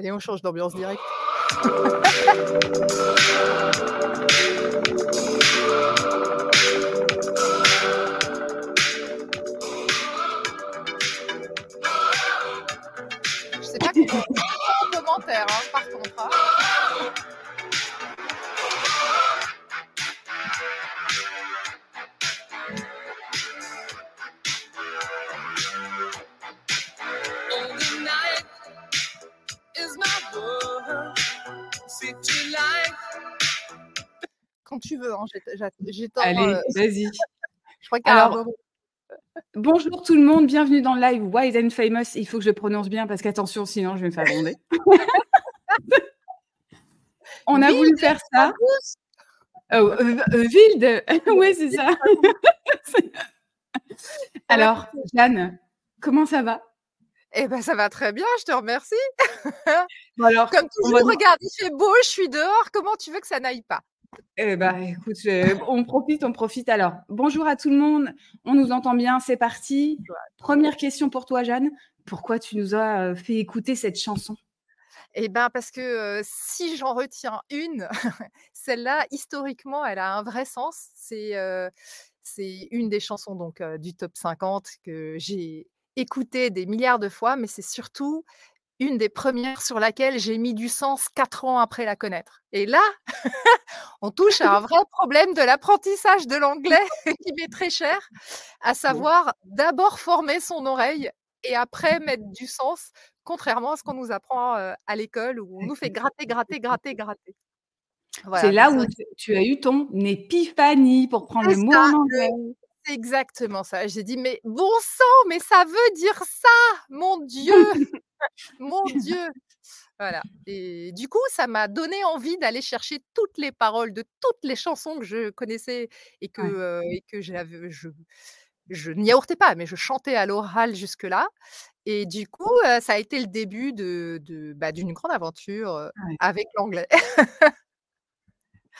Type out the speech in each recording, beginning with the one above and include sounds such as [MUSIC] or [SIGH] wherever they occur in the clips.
Allez, on change d'ambiance directe. [LAUGHS] J'ai- j'étends. Allez, euh, [LAUGHS] vas-y. je crois Alors. Bonjour tout le monde, bienvenue dans le live Wise and Famous. Il faut que je prononce bien parce qu'attention, sinon je vais me faire gronder. [LAUGHS] On a voulu faire ça. Oh, euh, euh, Wilde, [LAUGHS] oui, c'est ça. Alors, Jeanne, comment ça va? Eh ben, ça va très bien, je te remercie. Alors, Comme va toujours, regarde, il fait beau, je suis dehors. Comment tu veux que ça n'aille pas? Eh ben, écoute, je- on profite, on profite. Alors, bonjour à tout le monde. On nous entend bien, c'est parti. Première question pour toi, Jeanne. Pourquoi tu nous as euh, fait écouter cette chanson? Eh ben, parce que euh, si j'en retiens une, [LAUGHS] celle-là, historiquement, elle a un vrai sens. C'est euh, c'est une des chansons donc euh, du top 50 que j'ai écoutée des milliards de fois, mais c'est surtout une des premières sur laquelle j'ai mis du sens quatre ans après la connaître. Et là, [LAUGHS] on touche à un vrai problème de l'apprentissage de l'anglais [LAUGHS] qui m'est très cher, à savoir d'abord former son oreille et après mettre du sens, contrairement à ce qu'on nous apprend euh, à l'école où on nous fait gratter, gratter, gratter, gratter. Voilà, C'est là où tu, tu as eu ton épiphanie pour prendre le mot en anglais. c'est exactement ça. J'ai dit, mais bon sang, mais ça veut dire ça, mon Dieu, [LAUGHS] mon Dieu. Voilà. Et du coup, ça m'a donné envie d'aller chercher toutes les paroles de toutes les chansons que je connaissais et que, Ouais. euh, et que j'avais- je, je n'y yaourtais pas, mais je chantais à l'oral jusque-là. Et du coup, euh, ça a été le début de, de- bah, d'une grande aventure euh, Ouais. avec l'anglais.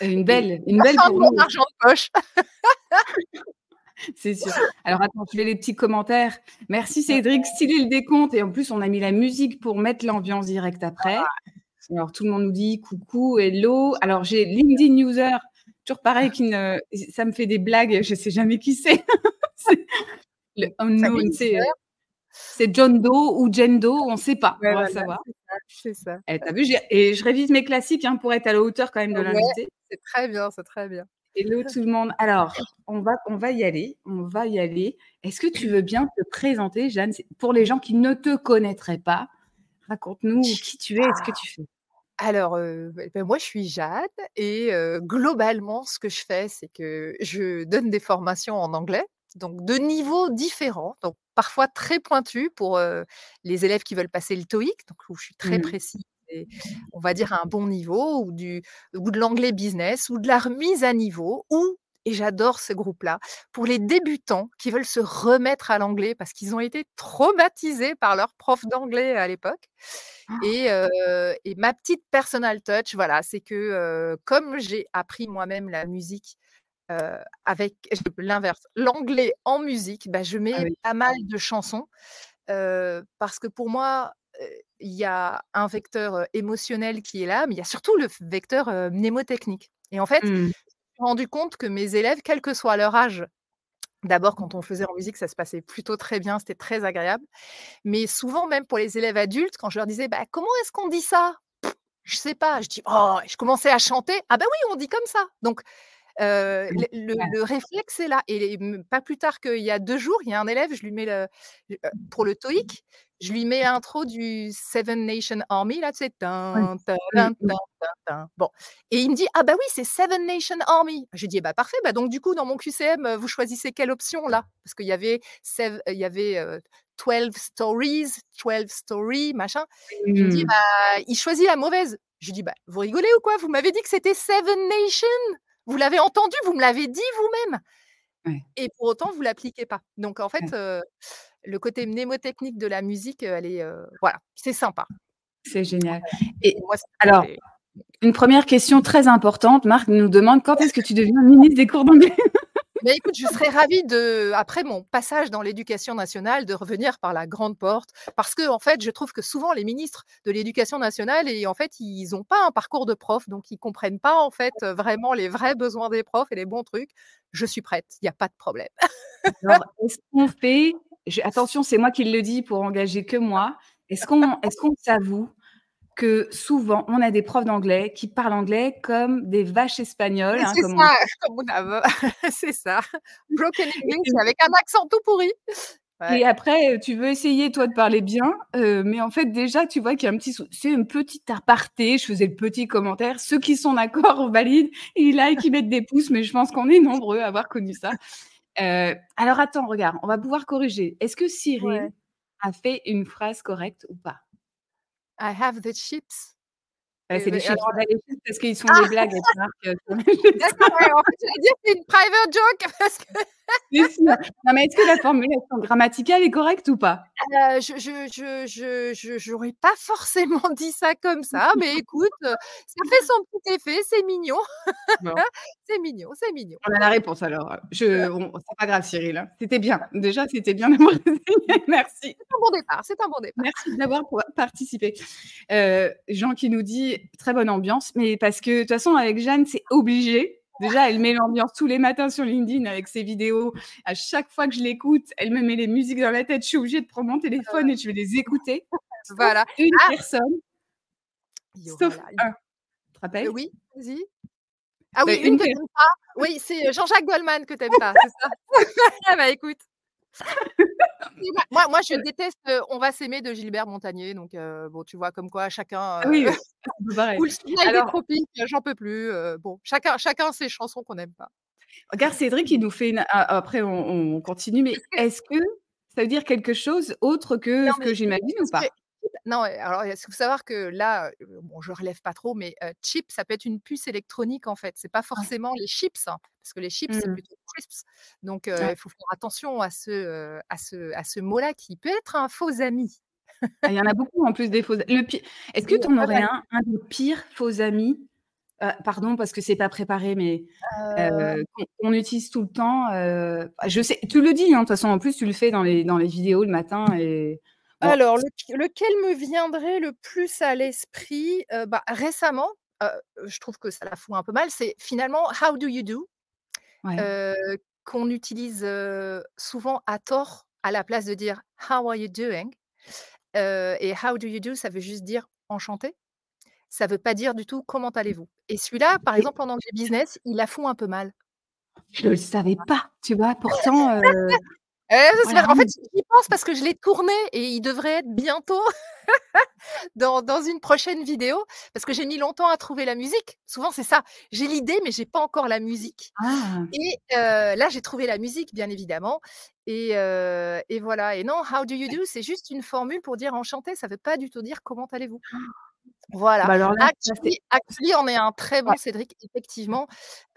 Une belle, une La belle fin de pour mon nous, argent de poche. [LAUGHS] c'est sûr. Alors attends, je fais les petits commentaires. Merci Cédric, stylé le décompte. Et en plus, on a mis la musique pour mettre l'ambiance directe après. Alors tout le monde nous dit coucou, hello. Alors j'ai LinkedIn User, toujours pareil, qui ne... ça me fait des blagues, je sais jamais qui c'est. [LAUGHS] Euh, c'est John Doe ou Jen Doe, on ne sait pas, Ouais, on va voilà, savoir. C'est ça. Eh, t'as vu, j'ai- et je révise mes classiques hein, pour être à la hauteur quand même de Ouais. l'invité. C'est très bien, c'est très bien. Hello tout le monde. Alors, on va, on va y aller. On va y aller. Est-ce que tu veux bien te présenter, Jeanne? Pour les gens qui ne te connaîtraient pas, raconte-nous qui tu es et ce que tu fais. Alors, heu, beh, ben, moi, je suis Jade et heu, globalement, ce que je fais, c'est que je donne des formations en anglais, donc de niveaux différents, donc parfois très pointus pour, heu, les élèves qui veulent passer le TOEIC, donc où je suis très Mmh. précise on va dire à un bon niveau ou du ou de l'anglais business ou de la remise à niveau ou et j'adore ce groupe-là, pour les débutants qui veulent se remettre à l'anglais parce qu'ils ont été traumatisés par leur prof d'anglais à l'époque et heu et ma petite personal touch, voilà, c'est que, heu, comme j'ai appris moi-même la musique, heu, avec l'inverse, l'anglais en musique, bah, je mets Ah oui. pas mal de chansons, parce que pour moi, il y a un vecteur, émotionnel qui est là, mais il y a surtout le vecteur, mnémotechnique et en fait, je me Mmh. suis rendu compte que mes élèves, quel que soit leur âge d'abord quand on faisait en musique, ça se passait plutôt très bien, c'était très agréable, mais souvent même pour les élèves adultes, quand je leur disais: «Bah, comment est-ce qu'on dit ça?» «Je sais pas». Je dis: «Oh» je commençais à chanter: «Ah bah oui, on dit comme ça». Donc heu, Mmh. le le Ouais. le réflexe est là et pas plus tard qu'il y a 2 jours, il y a un élève, je lui mets le heu, pour le TOEIC, je lui mets l'intro du Seven Nation Army là, tu sais? Tin. Bon et il me dit: «Ah bah oui, c'est Seven Nation Army». Je lui dis: «Eh bah parfait, bah donc du coup dans mon QCM, heu, vous choisissez quelle option là?» parce qu'il y avait sev il y avait, heu, 12 stories, 12 story, machin. Il me dit. «Bah, il choisit la mauvaise». Je lui dis: «Bah, vous rigolez ou quoi? Vous m'avez dit que c'était Seven Nation? Vous l'avez entendu, vous me l'avez dit vous-même Ouais. et pour autant vous l'appliquez pas». Donc en fait, Ouais. le côté mnémotechnique de la musique, elle est, voilà, c'est sympa. C'est génial Voilà et et moi c'est alors, une 1re question très importante, Marc nous demande: «Quand est-ce que tu deviens ministre des cours d'anglais?» Mais écoute, je serais ravie de après mon passage dans l'éducation nationale, de revenir par la grande porte parce qu'en fait, je trouve que souvent les ministres de l'éducation nationale et en fait, ils ont pas un parcours de prof, donc ils comprennent pas en fait, vraiment les vrais besoins des profs et les bons trucs. Je suis prête, il y a pas de problème. Alors, est-ce qu'on fait je attention, c'est moi qui le dis pour engager que moi. Est-ce qu'on est-ce qu'on s'avoue que souvent, on a des profs d'anglais qui parlent anglais comme des vaches espagnoles, hein, c'est ça, [LAUGHS] on a [LAUGHS] c'est ça. Broken English avec un accent tout pourri. Ouais. Et après, heu, tu veux essayer toi de parler bien, heu, mais en fait déjà tu vois qu'il y a un petit c'est un petit aparté, je faisais le petit commentaire. Ceux qui sont d'accord [LAUGHS] valident, ils like, ils mettent des pouces, mais je pense qu'on est nombreux à avoir connu ça. Heu, alors attends, regarde, on va pouvoir corriger. Est-ce que Cyril Ouais. a fait une phrase correcte ou pas? I have the chips. Et c'est des beh, chips, parce qu'ils font ah! des blagues. [LAUGHS] D'accord, ouais, en fait, j'allais dire c'est une private joke [LAUGHS] parce que C'est sûr. Non, mais est-ce que la formulation grammaticale est correcte ou pas? Heu, je je je je je j'aurais pas forcément [LAUGHS] dit ça comme ça, mais écoute, ça fait son petit effet, c'est mignon. Bon. [LAUGHS] C'est mignon, c'est mignon. On a la réponse alors, je on c'est pas grave Cyril, hein. C'était bien. Déjà, c'était bien d'avoir [LAUGHS] merci. C'est un bon départ, c'est un bon départ. Merci d'avoir participé. Heu, Jean qui nous dit: «Très bonne ambiance», mais parce que de toute façon avec Jeanne, c'est obligé. Déjà, elle met l'ambiance tous les matins sur LinkedIn avec ses vidéos. À chaque fois que je l'écoute, elle me met les musiques dans la tête. Je suis obligée de prendre mon téléphone et je vais les écouter. [LAUGHS] Voilà. une Ah! personne Il y aura sauf là un. Tu te rappelles? oui, vas-y. Ah Bah, oui, une une que tu pas. Oui, c'est, heu, Jean-Jacques Goldman que tu aimes pas, c'est ça? [LAUGHS] Ah bah, écoute. Moi je déteste, On va s'aimer de Gilbert Montagné, donc bon, tu vois comme quoi chacun, Ah oui, [LAUGHS] ou Le Soleil des Alors tropiques, j'en peux plus, bon, chacun chacun ses chansons qu'on n'aime pas. Regarde Cédric, il nous fait une après on on continue, mais [LAUGHS] est-ce que ça veut dire quelque chose autre que Non, ce que j'imagine ou pas? Non, alors il faut savoir que là, bon, je relève pas trop, mais chip, ça peut être une puce électronique, en fait. C'est pas Ouais. forcément les chips, hein, parce que les chips, c'est Mmh. plutôt crisps. Donc Ouais. il faut faire attention à ce, à ce à ce mot-là qui peut être un faux ami. Ah, il y en a beaucoup en plus des faux le pi est-ce que tu en aurais un, un des pires faux amis? Heu, pardon parce que c'est pas préparé, mais qu'on qu'on utilise tout le temps, je sais tu le dis, hein, de toute façon, en plus, tu le fais dans les dans les vidéos le matin et bon Alors, leq lequel me viendrait le plus à l'esprit? Heu, bah, récemment, heu, je trouve que ça la fout un peu mal, c'est finalement «How do you do?» Ouais. heu, qu'on utilise, heu, souvent à tort, à la place de dire: «How are you doing?» heu et «How do you do?» ça veut juste dire: «Enchanté». Ça veut pas dire du tout: «Comment allez-vous?» et celui-là, par exemple, en anglais business, il la fout un peu mal. Je le savais pas, tu vois? Pourtant, heu, Eh, voilà, en fait, j'y pense parce que je l'ai tourné et il devrait être bientôt [LAUGHS] dans dans une prochaine vidéo, parce que j'ai mis longtemps à trouver la musique. Souvent, c'est ça, j'ai l'idée, mais j'ai pas encore la musique Ah! et heu, là, j'ai trouvé la musique, bien évidemment et heu et voilà et non, «How do you do?» c'est juste une formule pour dire: «Enchanté», ça veut pas du tout dire: «Comment allez-vous?» Voilà. Bah, alors là, ça c'est Actually actually on est un très ouais. bon Cédric, effectivement,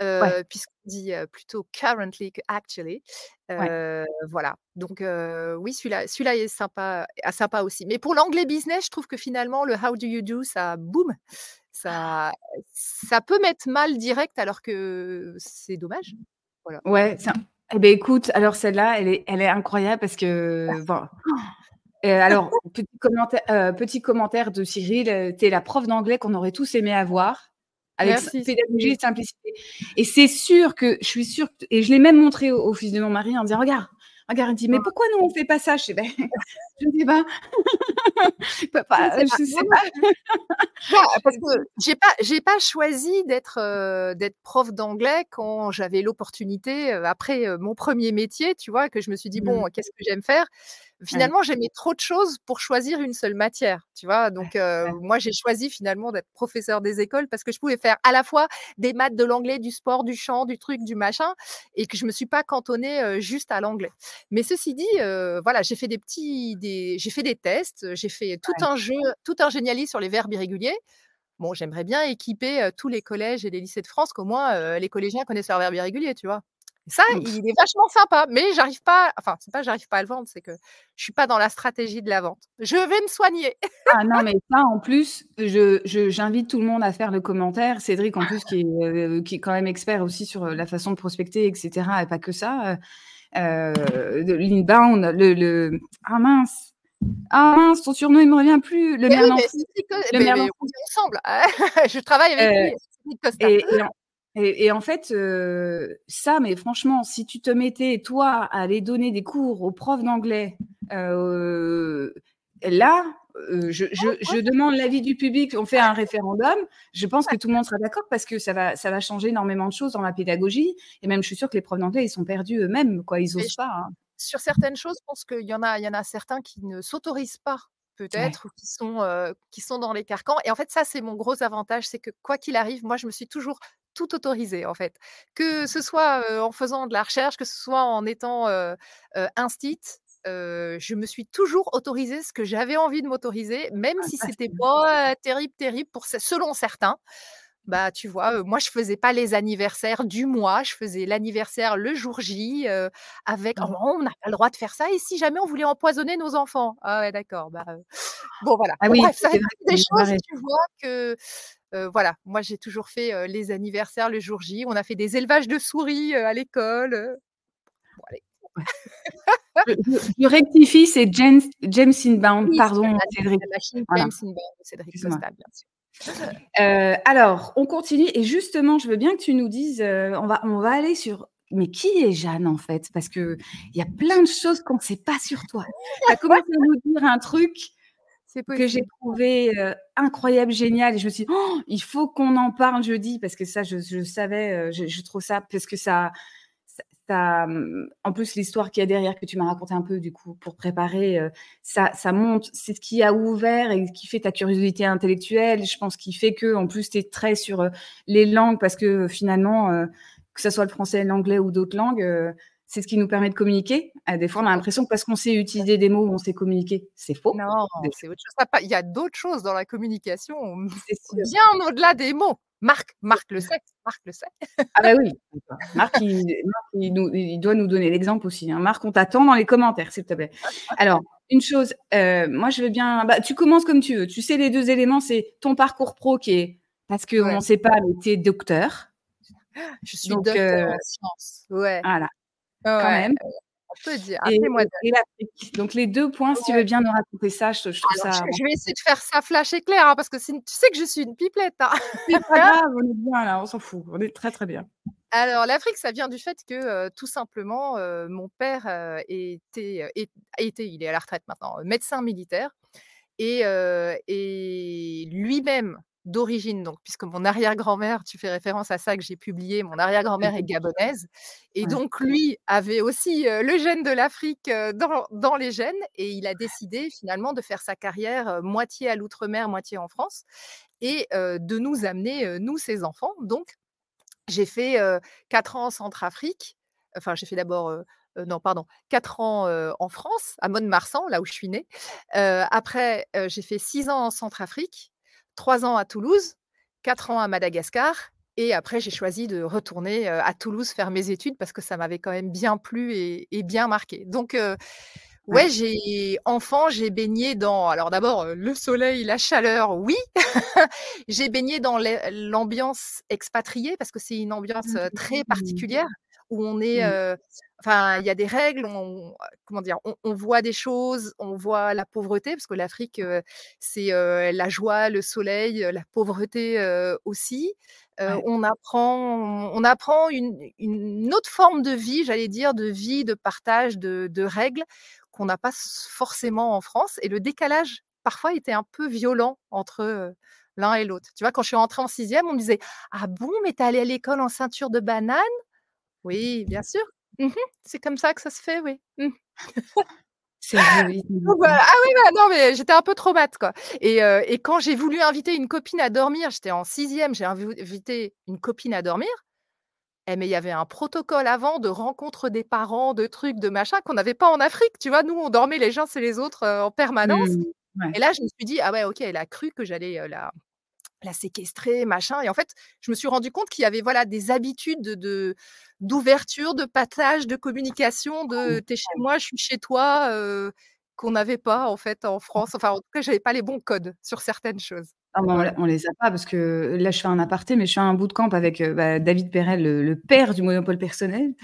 Ouais. puisqu'on dit, plutôt currently que actually, Ouais. voilà. Donc oui, celui-là est sympa ah, sympa aussi. Mais pour l'anglais business, je trouve que finalement le «How do you do?» ça boum, ça ça peut mettre mal direct alors que c'est dommage. Voilà. Ouais, un et beh, écoute, alors celle-là, elle est elle est incroyable parce que bon heu, alors petit commentaire heu, petit commentaire de Cyril, heu, tu es la prof d'anglais qu'on aurait tous aimé avoir avec Merci pédagogie et simplicité et c'est sûr que je suis sûre que et je l'ai même montré au au fils de mon mari en disant: «Regarde, regarde», il dit: «Mais pourquoi nous on fait pas ça?» je fais: «Beh, je ne sais [LAUGHS] pas». Je ne sais pas, je sais pas. [LAUGHS] plus. [LAUGHS] Parce que j'ai pas j'ai pas choisi d'être, d'être prof d'anglais quand j'avais l'opportunité, après, mon 1er métier, tu vois? Que je me suis dit: Mmh. «Bon, qu'est-ce que j'aime faire?» Ouais. finalement, j'aimais trop de choses pour choisir une seule matière, tu vois? Donc ouais. moi, j'ai choisi finalement d'être professeure des écoles parce que je pouvais faire à la fois des maths, de l'anglais, du sport, du chant, du truc, du machin et que je me suis pas cantonnée, juste à l'anglais. Mais ceci dit, voilà, j'ai fait des petits des j'ai fait des tests, j'ai fait tout Ouais. un jeu, tout un Geniali sur les verbes irréguliers. Bon, j'aimerais bien équiper, tous les collèges et les lycées de France qu'au moins, les collégiens connaissent leurs verbes irréguliers, tu vois? Ça, il est vachement sympa, mais j'arrive pas enfin, c'est pas j'arrive pas à le vendre, c'est que je suis pas dans la stratégie de la vente. Je vais me soigner. Ah non, mais ça, en plus, je je j'invite tout le monde à faire le commentaire. Cédric, en plus, qui est, heu, qui est quand même expert aussi sur, heu, la façon de prospecter et cetera et pas que ça, heu, de l'inbound, le le ah mince ah mince, ton surnom, il me revient plus, le Mais oui, Cédric Co le mais on ensemble. [LAUGHS] Je travaille avec Heu lui, et et en et et en fait, heu, ça, mais franchement, si tu te mettais, toi, à aller donner des cours aux profs d'anglais, heu, là, heu, je je Ouais, je ouais. demande l'avis du public, on fait un référendum. Je pense que tout le monde sera d'accord parce que ça va ça va changer énormément de choses dans la pédagogie et même je suis sûre que les profs d'anglais, ils sont perdus eux-mêmes, quoi, ils Mais osent j pas, hein. sur certaines choses, je pense qu'il y en a y en a certains qui ne s'autorisent pas, Ouais. peut-être, ou qui sont, qui sont dans les carcans et en fait, ça, c'est mon gros avantage, c'est que quoi qu'il arrive, moi, je me suis toujours tout autorisée, en fait. Que ce soit, heu, en faisant de la recherche, que ce soit en étant, heu heu, instit, heu, je me suis toujours autorisée ce que j'avais envie de m'autoriser, même Ah si c'était pas terrible, terrible pour selon certains. Bah, tu vois, moi, je faisais pas les anniversaires du mois, je faisais l'anniversaire le jour J, avec Mmh. «Oh, on n'a pas le droit de faire ça et si jamais on voulait empoisonner nos enfants?» «Ah ouais, d'accord, bah, heu» bon, voilà. Ah oui, bref, ça des choses, tu vois, que, voilà, moi, j'ai toujours fait, les anniversaires le jour J. On a fait des élevages de souris, à l'école, bon, allez. Je je je rectifie, c'est James James Inbound, Oui, pardon, Cédric. la machine Voilà. James Inbound de Cédric. Costa, bien sûr. Alors, on continue et justement, je veux bien que tu nous dises, on va on va aller sur mais qui est Jeanne, en fait? Parce qu'il y a plein de choses qu'on ne sait pas sur toi. Tu as commencé à nous dire un truc que j'ai trouvé, heu, incroyable, génial et je me suis dit: «Oh, il faut qu'on en parle jeudi» parce que ça, je je savais, heu, je je trouve ça parce que ça ça ça, mmh, en plus, l'histoire qu'il y a derrière que tu m'as raconté un peu, du coup, pour préparer, heu, ça ça montre c'est ce qui a ouvert et qui fait ta curiosité intellectuelle. Je pense qui fait qu'en plus, tu es très sur, les langues parce que, finalement, que ça soit le français, l'anglais ou d'autres langues, c'est ce qui nous permet de communiquer. Heu, des fois, on a l'impression que parce qu'on sait utiliser des mots, on sait communiquer. C'est faux, Non, c'est autre chose. Il y a d'autres choses dans la communication, C'est bien au-delà des mots. Marc Marc le sait, Marc le sait. Ah bah, oui, Marc, il Marc, il nous il doit nous donner l'exemple aussi, hein. Marc, on t'attend dans les commentaires, s'il te plaît. Alors, une chose, heu, moi, je veux bien bah, tu commences comme tu veux. Tu sais, les 2 éléments, c'est ton parcours pro qui est parce qu'on Ouais. ne sait pas, mais tu es docteur. Je suis Donc docteur heu en sciences, ouais. voilà, quand Ouais, même on peut dire, et appelez-moi et et. Donc les 2 points, si tu veux bien nous raconter ça, je je trouve Alors, ça je vais essayer de faire ça flash éclair, hein, parce que tu sais que je suis une pipelette, hein. C'est pas [LAUGHS] grave, on est bien là, on s'en fout. On est très, très bien. Alors, l'Afrique, ça vient du fait que, heu, tout simplement, heu, mon père, heu, était, est était, il est à la retraite maintenant, médecin militaire et et lui-même d'origine, donc puisque mon arrière-grand-mère, tu fais référence à ça que j'ai publié, mon arrière-grand-mère est gabonaise et donc lui avait aussi, le gène de l'Afrique, dans dans les gènes et il a décidé finalement de faire sa carrière, moitié à l'outre-mer, moitié en France et de nous amener, nous, ses enfants. Donc j'ai fait, 4 ans en Centrafrique. Enfin, j'ai fait d'abord, non, pardon, 4 ans, en France, à Mont-de-Marsan, là où je suis née. Après, j'ai fait 6 ans en Centrafrique, 3 ans à Toulouse, 4 ans à Madagascar et après j'ai choisi de retourner, heu, à Toulouse faire mes études parce que ça m'avait quand même bien plu et et bien marqué. Donc heu, Ouais. j'ai enfant, j'ai baigné dans alors d'abord, heu, le soleil, la chaleur, oui. [LAUGHS] J'ai baigné dans l'ambiance expatriée parce que c'est une ambiance, Mmh heu, très particulière où on est, Mmh. enfin, il y a des règles, on comment dire? On on voit des choses, on voit la pauvreté parce que l'Afrique, c'est, la joie, le soleil, la pauvreté, aussi. Ouais. on apprend on apprend une une autre forme de vie, j'allais dire, de vie, de partage, de de règles qu'on n'a pas forcément en France et le décalage, parfois, était un peu violent entre, l'un et l'autre. Tu vois, quand je suis rentrée en 6e, on me disait: «Ah bon, mais tu es allée à l'école en ceinture de banane?» «Oui, bien sûr. Mmh mh. C'est comme ça que ça se fait, oui. Mmh». [LAUGHS] Donc voilà, ah oui, bah, non, mais j'étais un peu traumate, quoi et heu et quand j'ai voulu inviter une copine à dormir, j'étais en 6e, j'ai invité une copine à dormir, eh mais il y avait un protocole avant de rencontre des parents, de trucs, de machin qu'on n'avait pas en Afrique, tu vois? Nous, on dormait les uns chez les autres, heu, en permanence Mmh, ouais. et là, je me suis dit: «Ah ouais, OK, elle a cru que j'allais, heu, la la séquestrer, machin et en fait, je me suis rendu compte qu'il y avait, voilà, des habitudes de de d'ouverture, de partage, de communication, de: «Tu es chez moi, je suis chez toi», qu'on n'avait pas, en fait, en France. Enfin, en tout cas, j'avais pas les bons codes sur certaines choses. Ah bah, on les a pas parce que là, je fais un aparté, mais je fais un bootcamp avec, bah, David Perel, le le père du monopole personnel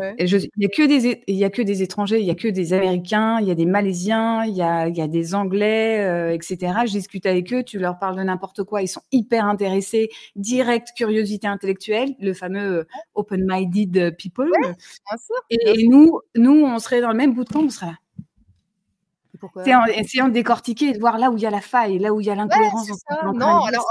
Ouais. et je il y a que des é il y a que des étrangers, il y a que des Américains, il y a des Malaisiens, il y a il y a des Anglais, heu, et cetera. Je discute avec eux, tu leur parles de n'importe quoi, ils sont hyper intéressés, direct, curiosité intellectuelle, le fameux, heu, Ouais. open minded people Ouais, bien sûr, et nous nous, on serait dans le même bootcamp, on serait là en essayant de décortiquer et de voir là où il y a la faille, là où il y a l'incohérence de Non, alors,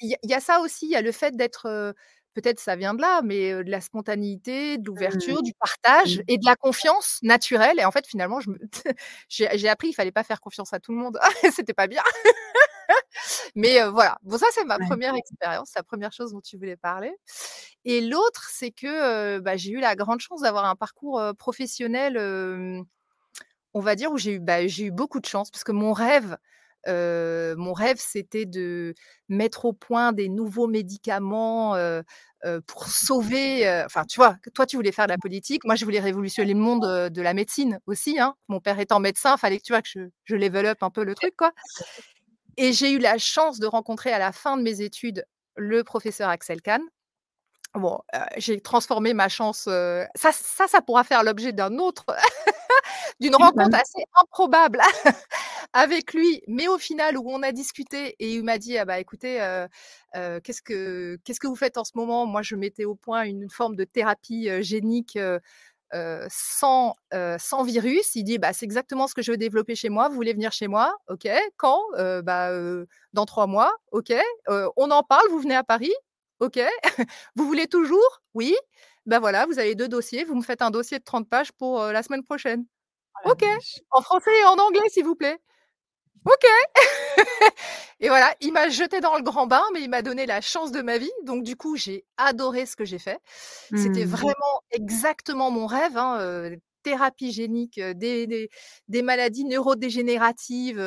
il y a il y a ça aussi, il y a le fait d'être, peut-être ça vient de là, mais de la spontanéité, de Mmh. l'ouverture, du partage Mmh. et de la confiance naturelle et en fait, finalement, je me [LAUGHS] j'ai appris, il fallait pas faire confiance à tout le monde. [LAUGHS] C'était pas bien. [LAUGHS] Mais voilà. Bon, ça, c'est ma Ouais. 1re expérience, la 1re chose dont tu voulais parler et l'autre, c'est que, bah, j'ai eu la grande chance d'avoir un parcours, professionnel, on va dire où j'ai eu, bah, j'ai eu beaucoup de chance parce que mon rêve, mon rêve, c'était de mettre au point des nouveaux médicaments, pour sauver, enfin, tu vois? Toi, tu voulais faire de la politique, moi, je voulais révolutionner le monde, de la médecine aussi, hein. Mon père étant médecin, fallait que, tu vois, que je je level up un peu le truc, quoi et j'ai eu la chance de rencontrer à la fin de mes études le professeur Axel Kahn. Bon, heu, j'ai transformé ma chance, heu ça ça ça pourra faire l'objet d'un autre [LAUGHS] d'une rencontre assez improbable [LAUGHS] avec lui, mais au final, où on a discuté et il m'a dit: «Ah bah, écoutez, heu, qu'est-ce que qu'est-ce que vous faites en ce moment?» moi, je mettais au point une forme de thérapie, génique, sans, sans virus. Il dit: «Bah, c'est exactement ce que je veux développer chez moi. Vous voulez venir chez moi? OK. Quand? Bah, dans 3 mois. OK. On en parle, vous venez à Paris? OK. [LAUGHS] Vous voulez toujours? Oui. Bah, voilà, vous avez 2 dossiers, vous me faites un dossier de 30 pages pour, la semaine prochaine. Oh la OK. vache. En français et en anglais, s'il vous plaît. OK. [LAUGHS] Et voilà, il m'a jetée dans le grand bain, mais il m'a donné la chance de ma vie, donc du coup, j'ai adoré ce que j'ai fait. C'était Mmh. vraiment exactement mon rêve, hein, thérapie génique, des des des maladies neurodégénératives,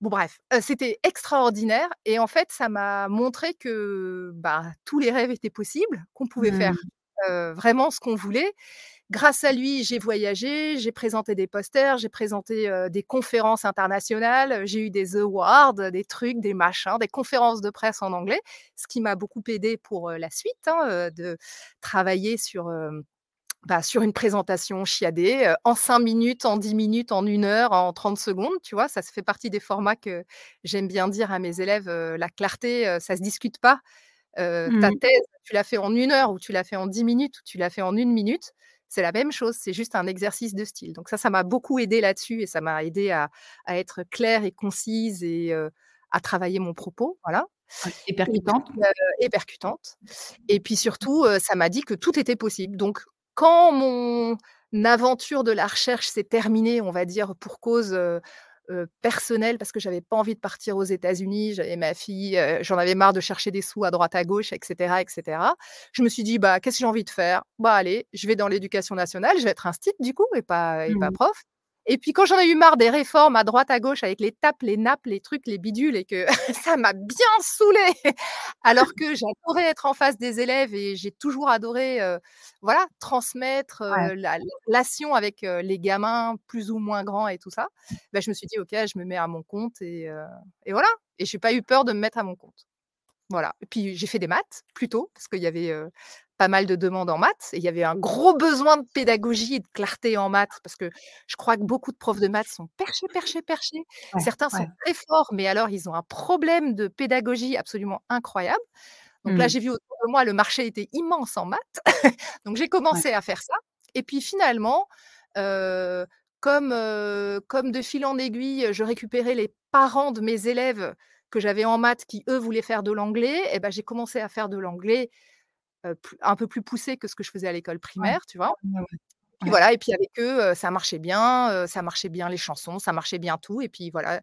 bon bref, c'était extraordinaire et en fait, ça m'a montré que, bah, tous les rêves étaient possibles, qu'on pouvait faire, Mmh. vraiment ce qu'on voulait. Grâce à lui, j'ai voyagé, j'ai présenté des posters, j'ai présenté, des conférences internationales, j'ai eu des awards, des trucs, des machins, des conférences de presse en anglais, ce qui m'a beaucoup aidée pour, la suite, hein, de travailler sur, bah, sur une présentation chiadée, heu, en 5 minutes, en 10 minutes, en 1 heure, en 30 secondes, tu vois? Ça, fait partie des formats que j'aime bien dire à mes élèves, heu, la clarté, heu, ça se discute pas. Ta Mmh. thèse, tu l'as fait en 1 heure ou tu l'as fait en 10 minutes ou tu l'as fait en 1 minute, c'est la même chose, c'est juste un exercice de style. Donc ça, ça m'a beaucoup aidée là-dessus et ça m'a aidée à à être claire et concise et à travailler mon propos, voilà et percutante. et percutante et puis surtout, ça m'a dit que tout était possible. Donc quand mon aventure de la recherche s'est terminée, on va dire, pour cause, personnelle, parce que j'avais pas envie de partir aux États-Unis, j'avais ma fille, j'en avais marre de chercher des sous à droite à gauche et cetera et cetera. Je me suis dit: «Bah, qu'est-ce que j'ai envie de faire? Bah, allez, je vais dans l'éducation nationale, je vais être instite du coup et pas et pas Mmh. prof» et puis quand j'en ai eu marre des réformes à droite à gauche avec les TAP, les NAP, les trucs, les bidules et que [LAUGHS] ça m'a bien saoulée alors que j'adorais être en face des élèves et j'ai toujours adoré, heu, voilà, transmettre, Ouais. heu, la la relation avec, heu, les gamins plus ou moins grands et tout ça. Bah, je me suis dit: «OK, je me mets à mon compte» et voilà et j'ai pas eu peur de me mettre à mon compte. Voilà et puis j'ai fait des maths, plus tôt, parce qu'il y avait, pas mal de demandes en maths et il y avait un gros besoin de pédagogie et de clarté en maths parce que je crois que beaucoup de profs de maths sont perchés, perchés, perchés. Ouais, Certains sont très forts, mais alors ils ont un problème de pédagogie absolument incroyable. Donc là, Mmh. j'ai vu autour de moi, le marché était immense en maths. [LAUGHS] Donc j'ai Ouais. commencé à faire ça et puis finalement, comme, comme de fil en aiguille, je récupérais les parents de mes élèves que j'avais en maths qui, eux, voulaient faire de l'anglais et bah, j'ai commencé à faire de l'anglais, un peu plus poussé que ce que je faisais à l'école Ouais. primaire, tu vois? Ouais. Puis voilà et puis avec eux, ça marchait bien, ça marchait bien les chansons, ça marchait bien tout et puis voilà,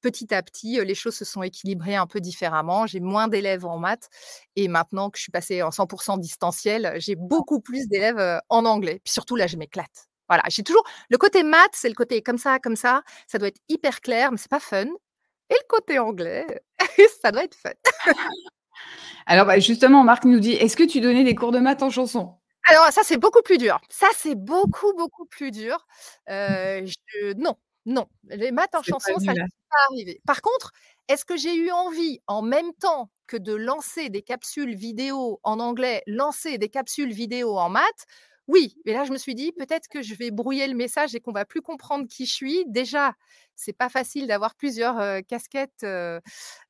petit à petit, les choses se sont équilibrées un peu différemment. J'ai moins d'élèves en maths et maintenant que je suis passée en 100% distanciel, j'ai beaucoup plus d'élèves, en anglais. Puis surtout là, je m'éclate. Voilà, j'ai toujours le côté maths, c'est le côté comme ça, comme ça, ça doit être hyper clair, mais c'est pas fun et le côté anglais [LAUGHS] ça doit être fun. Alors, bah, justement, Marc nous dit, est-ce que tu donnais des cours de maths en chanson? Alors ça, c'est beaucoup plus dur. Ça, c'est beaucoup, beaucoup plus dur. Je non, non, les maths en chanson, ça n'est là. pas arrivé. Par contre, est-ce que j'ai eu envie, en même temps que de lancer des capsules vidéo en anglais, lancer des capsules vidéo en maths? Oui, mais là, je me suis dit: «Peut-être que je vais brouiller le message et qu'on va plus comprendre qui je suis». Déjà, c'est pas facile d'avoir plusieurs, casquettes,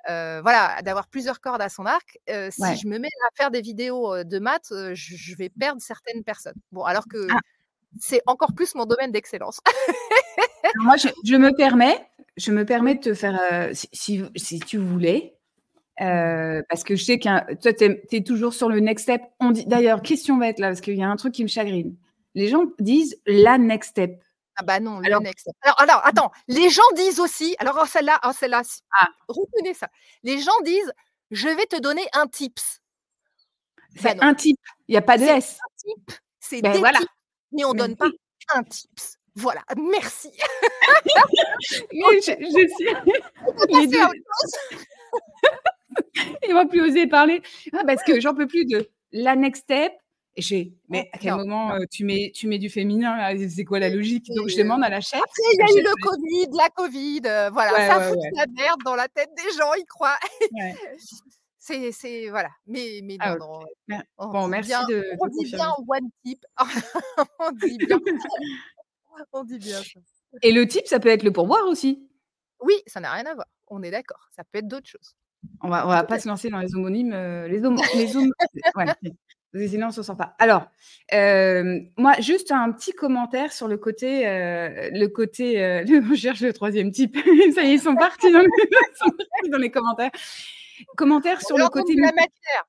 voilà, d'avoir plusieurs cordes à son arc. Si je me mets à faire des vidéos, de maths, je je vais perdre certaines personnes. Bon, alors que Ah. c'est encore plus mon domaine d'excellence. Moi, je je me permets je me permets de te faire, si si tu voulais, heu, parce que je sais qu'un toi, tu es toujours sur le next step. On dit d'ailleurs, question bête là, parce qu'il y a un truc qui me chagrine. Les gens disent la next step. Ah bah non, le Alors next step. Alors alors attends, les gens disent aussi alors oh celle-là oh celle-là, Ah. retenez ça. Les gens disent: «Je vais te donner un tips». Bah C'est un type, il y a pas de C'est S. un type, c'est Ben des voilà. tips, mais on Mais donne pas un tips. Voilà, merci. [LAUGHS] [LAUGHS] Je je sais. [LAUGHS] On peut Les passer à 2. autre chose. Ils vont plus oser parler. Ah parce que j'en peux plus de la next step. Et j'ai mais à quel Non, moment, non. heu, tu mets tu mets du féminin? C'est quoi la logique? Donc je demande à la chef. après il y a eu le covid, la covid, heu, voilà, Ouais, ça ouais, fout ouais. la merde dans la tête des gens, ils croient. [LAUGHS] C'est c'est voilà, mais mais Ah non, heu, Mer on bon, dit merci bien de on dit bien one tip. [LAUGHS] On dit bien [LAUGHS] on dit bien ça. Et le tip, ça peut être le pourboire aussi? Oui, ça n'a rien à voir. On est d'accord, ça peut être d'autres choses. On va on va pas se lancer dans les homonymes, heu, les homo les homo ouais, sinon on s'en sort pas. Alors, hem, moi juste un petit commentaire sur le côté, heu, le côté, [LAUGHS] heu, on cherche le 3e type. [LAUGHS] Ça y est, ils sont partis dans les [LAUGHS] ils sont partis dans les commentaires. Commentaire On sur le côté de la matière.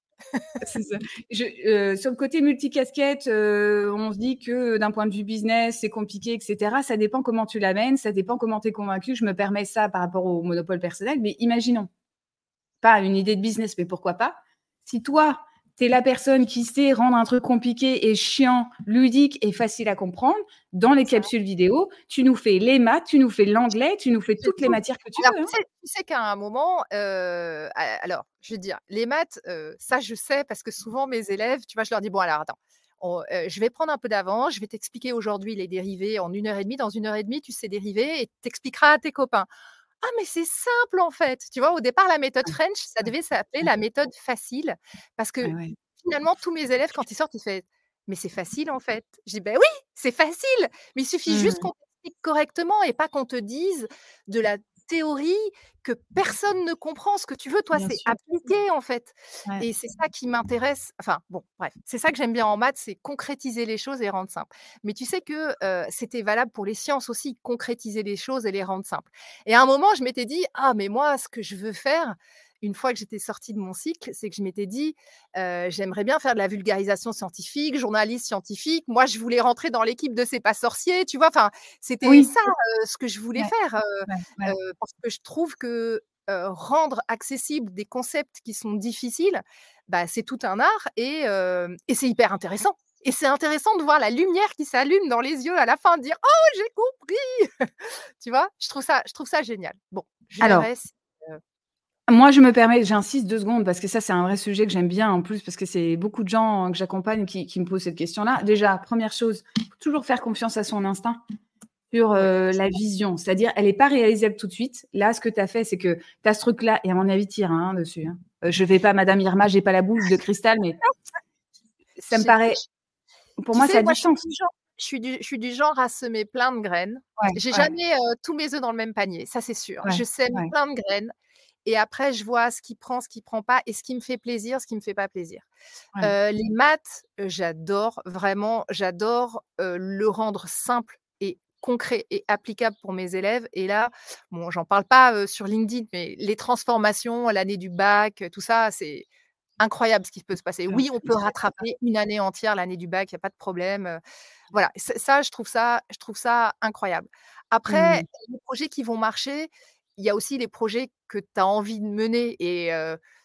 ça. Je heu, sur le côté multicasquette, heu, on se dit que d'un point de vue business, c'est compliqué et cetera. Ça dépend comment tu l'amènes, ça dépend comment tu es convaincu. Je me permets ça par rapport au monopole personnel, mais imaginons, pas une idée de business, mais pourquoi pas? Si toi, tu es la personne qui sait rendre un truc compliqué et chiant, ludique et facile à comprendre, dans les capsules vidéo, tu nous fais les maths, tu nous fais l'anglais, tu nous fais toutes les matières que tu Alors veux, tu hein. sais tu sais qu'à un moment, heu, a alors je veux dire, les maths, heu, ça je sais parce que souvent mes élèves, tu vois, je leur dis: «Bon alors attends, on heu, je vais prendre un peu d'avance, je vais t'expliquer aujourd'hui les dérivés en 1 heure et demie. Dans 1 heure et demie, tu sais dériver et tu expliqueras à tes copains». «Ah mais c'est simple en fait!» tu vois? Au départ, la méthode Ouais. French, ça devait s'appeler la méthode facile parce que ouais. finalement tous mes élèves quand ils sortent, ils fait: «Mais c'est facile en fait». Je dis: «Beh oui, c'est facile, mais il suffit juste Mmh. qu'on t'explique correctement et pas qu'on te dise de la théorie que personne ne comprend. Ce que tu veux toi, c'est sûr. appliquer en fait» Ouais. et c'est ça qui m'intéresse. Enfin bon, bref, c'est ça que j'aime bien en maths, c'est concrétiser les choses et rendre simples. Mais tu sais que, c'était valable pour les sciences aussi, concrétiser les choses et les rendre simples et à un moment, je m'étais dit: «Ah mais moi, ce que je veux faire», une fois que j'étais sortie de mon cycle, c'est que je m'étais dit, «J'aimerais bien faire de la vulgarisation scientifique, journaliste scientifique». Moi, je voulais rentrer dans l'équipe de C'est pas sorcier, tu vois? Enfin, c'était Oui. ça, ce que je voulais Ouais. faire, Ouais, parce que je trouve que, rendre accessible des concepts qui sont difficiles, bah, c'est tout un art et et c'est hyper intéressant et c'est intéressant de voir la lumière qui s'allume dans les yeux à la fin, de dire: «Oh j'ai compris!» [LAUGHS] tu vois? Je trouve ça je trouve ça génial. Bon, je Alors heu moi, je me permets j'insiste 2 secondes parce que ça, c'est un vrai sujet que j'aime bien en plus parce que c'est beaucoup de gens que j'accompagne qui qui me posent cette question-là. Déjà, 1re chose, toujours faire confiance à son instinct sur, heu, la vision. C'est-à-dire, elle est pas réalisable tout de suite. Là, ce que tu as fait, c'est que tu as ce truc-là et à mon avis, tu iras, hein, dessus, hein. Je fais pas Madame Irma, j'ai pas la boule de cristal, mais [LAUGHS] ça me paraît pour tu moi, sais, ça a moi, du je suis sens. du genre je suis du je suis du genre à semer plein de graines. Ouais, J'ai ouais. jamais, heu, tous mes œufs dans le même panier, ça c'est sûr. Ouais, Je sème plein de graines et après je vois ce qui prend, ce qui prend pas et ce qui me fait plaisir, ce qui me fait pas plaisir. Ouais. Les maths, j'adore vraiment, j'adore, le rendre simple et concret et applicable pour mes élèves et là, bon, j'en parle pas, sur LinkedIn, mais les transformations, l'année du bac, tout ça, c'est incroyable ce qui peut se passer. Oui, on peut rattraper 1 année entière, l'année du bac, il y a pas de problème, voilà. Ça, je trouve ça je trouve ça incroyable. Après, Mmh. les projets qui vont marcher, il y a aussi les projets que tu as envie de mener et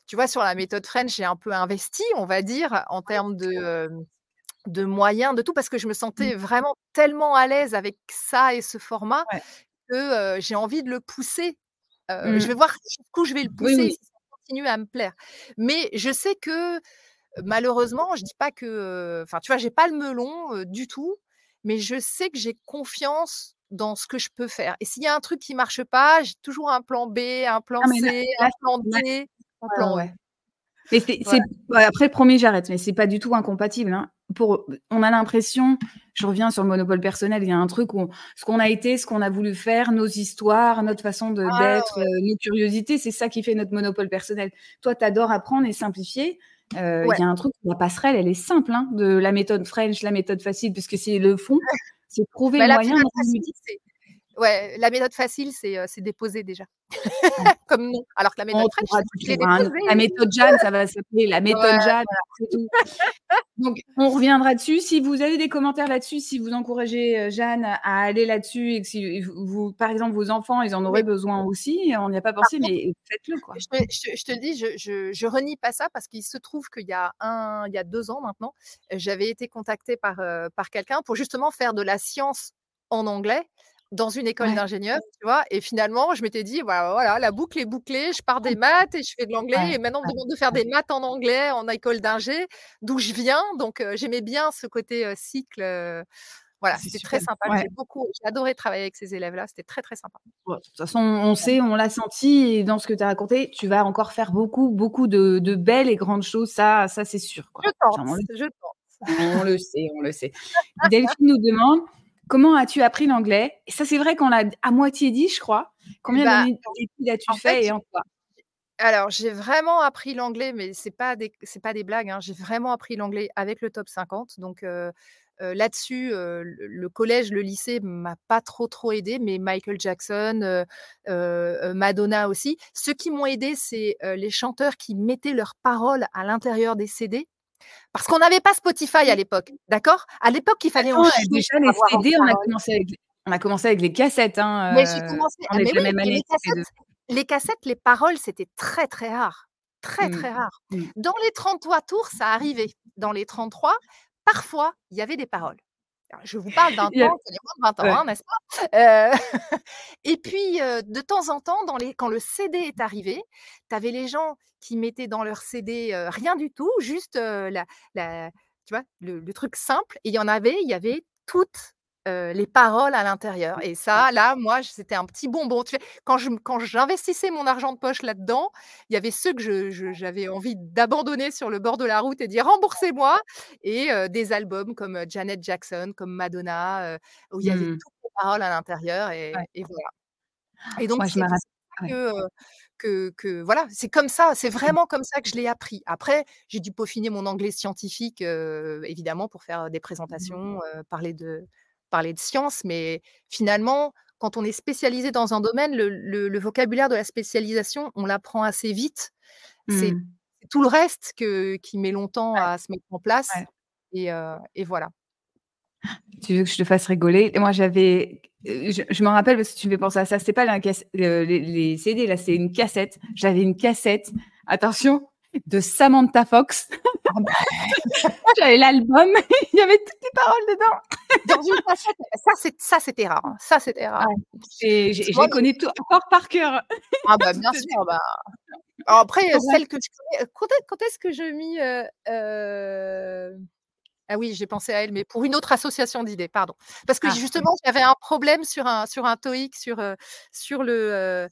tu vois, sur la méthode French, j'ai un peu investi, on va dire, en termes de, moyens, de tout, parce que je me Mmh. sentais vraiment tellement à l'aise avec ça et ce format Ouais. que, j'ai envie de le pousser. Je Mmh. vais voir jusqu'où je vais le Oui, pousser. oui. continuer à me plaire. Mais je sais que malheureusement, je dis pas que, enfin, tu vois, j'ai pas le melon du tout, mais je sais que j'ai confiance dans ce que je peux faire. Et s'il y a un truc qui marche pas, j'ai toujours un plan B, un plan Ah là C, là un plan D, un Ouais, plan ouais. Mais c'est c'est Voilà. ouais, après promis, j'arrête, mais c'est pas du tout incompatible, hein. Pour on a l'impression, je reviens sur le monopole personnel, il y a un truc où ce qu'on a été, ce qu'on a voulu faire, nos histoires, notre façon de Ah d'être, ouais. heu, nos curiosités, c'est ça qui fait notre monopole personnel. Toi, tu adores apprendre et simplifier. Ouais. il y a un truc, la passerelle, elle est simple, hein, de la méthode French, la méthode facile, puisque c'est le fond, c'est trouver Bah, le la moyen ouais, la méthode facile, c'est, c'est déposer déjà, Ouais. [LAUGHS] comme nom. Alors que la méthode French, c'est la méthode Jeanne, ça va s'appeler la méthode Ouais, Jeanne, voilà. c'est tout. Donc on reviendra dessus. Si vous avez des commentaires là-dessus, si vous encouragez, Jeanne à aller là-dessus et que si vous par exemple, vos enfants, ils en auraient besoin aussi, on n'y a pas pensé, contre, mais faites-le, quoi. je te je te je te le dis, je je je renie pas ça parce qu'il se trouve qu'il y a 1 il y a 2 ans maintenant, j'avais été contactée par, par quelqu'un pour justement faire de la science en anglais dans une école Ouais. d'ingénieurs, tu vois? Et finalement, je m'étais dit: «Bah, voilà, la boucle est bouclée, je pars des maths et je fais de l'anglais Ouais, et maintenant on me demande de faire des maths en anglais en école d'ingé, d'où je viens». Donc j'aimais bien ce côté, cycle, voilà, c'était très sympa. Ouais. J'ai beaucoup j'ai adoré travailler avec ces élèves-là, c'était très, très sympa. De toute façon, on sait, on l'a senti et dans ce que tu as raconté, tu vas encore faire beaucoup, beaucoup de de belles et grandes choses, ça ça c'est sûr, quoi. Je tente, Enfin, on le je tente. on le sait, on le sait. Delphine nous demande: «Comment as-tu appris l'anglais?» et ça, c'est vrai qu'on l'a à moitié dit, je crois. Combien Bah, d'études as-tu fait, fait et en quoi? alors j'ai vraiment appris l'anglais, mais pas des c'est pas des blagues, hein. J'ai vraiment appris l'anglais avec le top 50 donc heu heu, là-dessus, heu, le collège, le lycée m'a pas trop, trop aidée, mais Michael Jackson, Madonna aussi. Ceux qui m'ont aidée, c'est, les chanteurs qui mettaient leurs paroles à l'intérieur des CD. Parce qu'on n'avait pas Spotify à l'époque, d'accord? À l'époque, il fallait heu, chier déjà les CD, les on a commencé avec les on a commencé avec les cassettes, Mais j'ai heu, commencé on ah est mais de la oui, même mais année les toutes les 2. cassettes les cassettes, les paroles, c'était très, très rare. Très, Mmh. très rare. Mmh. Dans les 33 tours, ça arrivait. Dans les 33, parfois, il y avait des paroles. Je vous parle d'un temps qui a moins de 20 ans, ouais. hein, n'est-ce pas? Heu, [LAUGHS] et puis, heu, de temps en temps, dans les quand le CD est arrivé, tu avais les gens qui mettaient dans leur CD, heu, rien du tout, juste, la la tu vois, le le truc simple et il y en avait, il y avait toutes, les paroles à l'intérieur et Ouais. ça, là, moi, c'était un petit bonbon. Quand je quand j'investissais mon argent de poche là-dedans, il y avait ceux que je je j'avais envie d'abandonner sur le bord de la route et dire: «Remboursez-moi» et des albums comme, Janet Jackson, comme Madonna, où il y avait Mmh. toutes les paroles à l'intérieur Ouais. et voilà. Et donc Moi, je ça ouais. que, que que voilà, c'est comme ça, c'est Mmh. vraiment comme ça que je l'ai appris. Après, j'ai dû peaufiner mon anglais scientifique, évidemment pour faire des Mmh présentations, parler de parler de science, mais finalement, quand on est spécialisé dans un domaine, le le le vocabulaire de la spécialisation, on l'apprend assez vite. C'est Mmh. c'est tout le reste que qui met longtemps Ouais. à se mettre en place Ouais. et voilà. Tu veux que je te fasse rigoler? Moi, j'avais je je m'en rappelle parce que tu me fais penser à ça. C'était pas la les les CD, là, c'est une cassette. J'avais une cassette, attention, de Samantha Fox. [LAUGHS] Ah bah [LAUGHS] J'avais l'album, [LAUGHS] il y avait toutes les paroles dedans. Dans une cassette, ça c'est ça c'était rare, hein, ça c'était rare. J'ai je les connais tous encore par cœur. Ah bah, bien [LAUGHS] sûr, bah alors après, celle que je connais quand est quand est-ce que je mis, heu heu ah oui, j'ai pensé à elle, mais pour une autre association d'idées, pardon. Parce que Ah justement, j'avais un problème sur un sur un TOEIC sur, heu, sur le,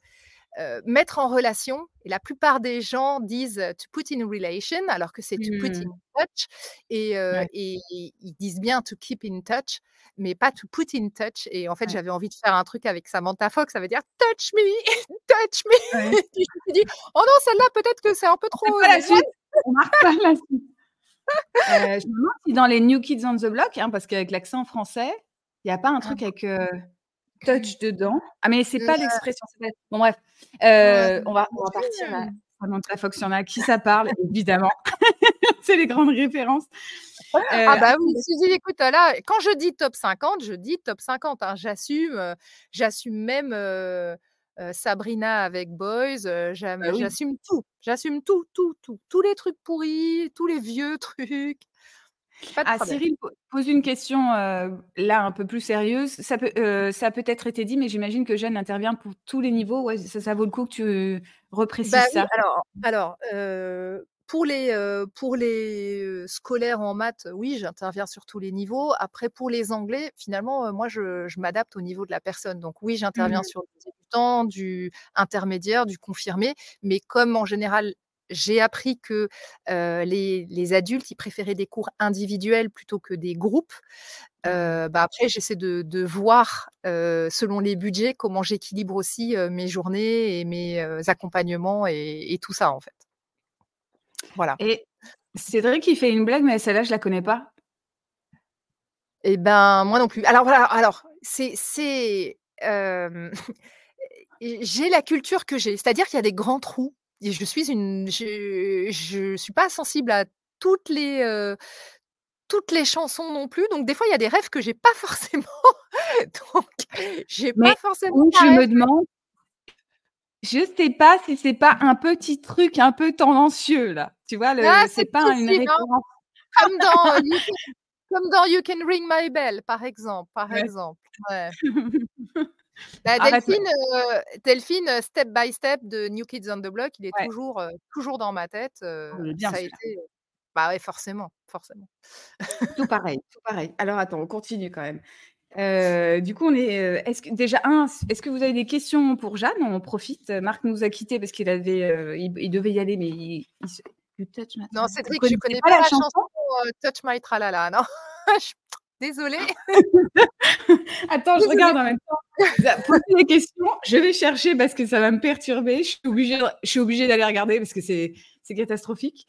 heu, mettre en relation et la plupart des gens disent, heu: «To put in relation» alors que c'est «to put in Mmh. touch» et heu Ouais. et ils disent bien «to keep in touch» mais pas «to put in touch» et en fait, Ouais. j'avais envie de faire un truc avec Samantha Fox, ça veut dire: «Touch me, [LAUGHS] touch me» Ouais. [LAUGHS] et je me suis dit: «Oh non, celle-là, peut-être que c'est un peu trop, pas la what?» suite, on marque pas la suite. [LAUGHS] Je me demande si dans les New Kids on the Block, hein, parce qu'avec l'accent français, il y a pas un Ah truc avec, touch dedans. Ah mais c'est pas l'expression, bon bref, Ouais, heu, on va on va partir à en a à qui ça parle, évidemment. [LAUGHS] C'est les grandes références. Ah Heu, bah oui, Suzy, écoute, là, quand je dis top 50, je dis top 50, hein. J'assume, heu, j'assume même, Sabrina avec Boys, bah oui. j'assume tout, j'assume tout, tout, tout, tous les trucs pourris, tous les vieux [LAUGHS] trucs. Pas de Ah, problème. Cyril po pose une question, là, un peu plus sérieuse. Ça peut, ça a peut-être été dit, mais j'imagine que Jeanne intervient pour tous les niveaux. Ouais, ça ça vaut le coup que tu Bah, reprécises oui, ça. alors alors, pour les, pour les, scolaires en maths, oui, j'interviens sur tous les niveaux. Après pour les anglais, finalement, moi je je m'adapte au niveau de la personne. Donc oui, Mmh j'interviens mh. sur du débutant, du intermédiaire, du confirmé, mais comme en général, j'ai appris que, les les adultes, ils préféraient des cours individuels plutôt que des groupes, Ah. bah, après j'essaie de de voir, selon les budgets, comment j'équilibre aussi, mes journées et mes, accompagnements et et tout ça, en fait. Voilà. Et Cédric, il fait une blague, mais celle-là, je la connais pas. Et ben, moi non plus. Alors voilà, alors c'est [LAUGHS] j'ai la culture que j'ai, c'est-à-dire qu'il y a des grands trous et je suis une je je suis pas sensible à toutes les, toutes les chansons non plus, donc des fois, il y a des rêves que j'ai pas [LAUGHS] forcément, donc j'ai pas forcément où je me demande je sais pas si c'est pas un petit truc un peu tendancieux, là. Tu vois, Ah, c'est pas une hein, référence. comme dans, [LAUGHS] You Can comme dans You Can Ring My Bell, par exemple par Ouais. exemple, ouais. [LAUGHS] Bah, Arrête Delphine, Step by Step de New Kids on the Block, il est Ouais. toujours, toujours dans ma tête, bien ça a été, bah, ouais, forcément, forcément. Tout [LAUGHS] pareil, tout pareil. Alors attends, on continue quand même. Du coup, on est, est-ce que déjà 1, est-ce que vous avez des questions pour Jeanne? On en profite, Marc nous a quittés parce qu'il avait, il il devait y aller, mais il il se You touch my Non, Cédric, je connais pas pas la chanson? Touch My Tralala, non, [LAUGHS] désolée. [LAUGHS] Attends, je regarde en même temps. Posez les questions, je vais chercher parce que ça va me perturber. Je suis obligée je suis obligée d'aller regarder parce que c'est c'est catastrophique.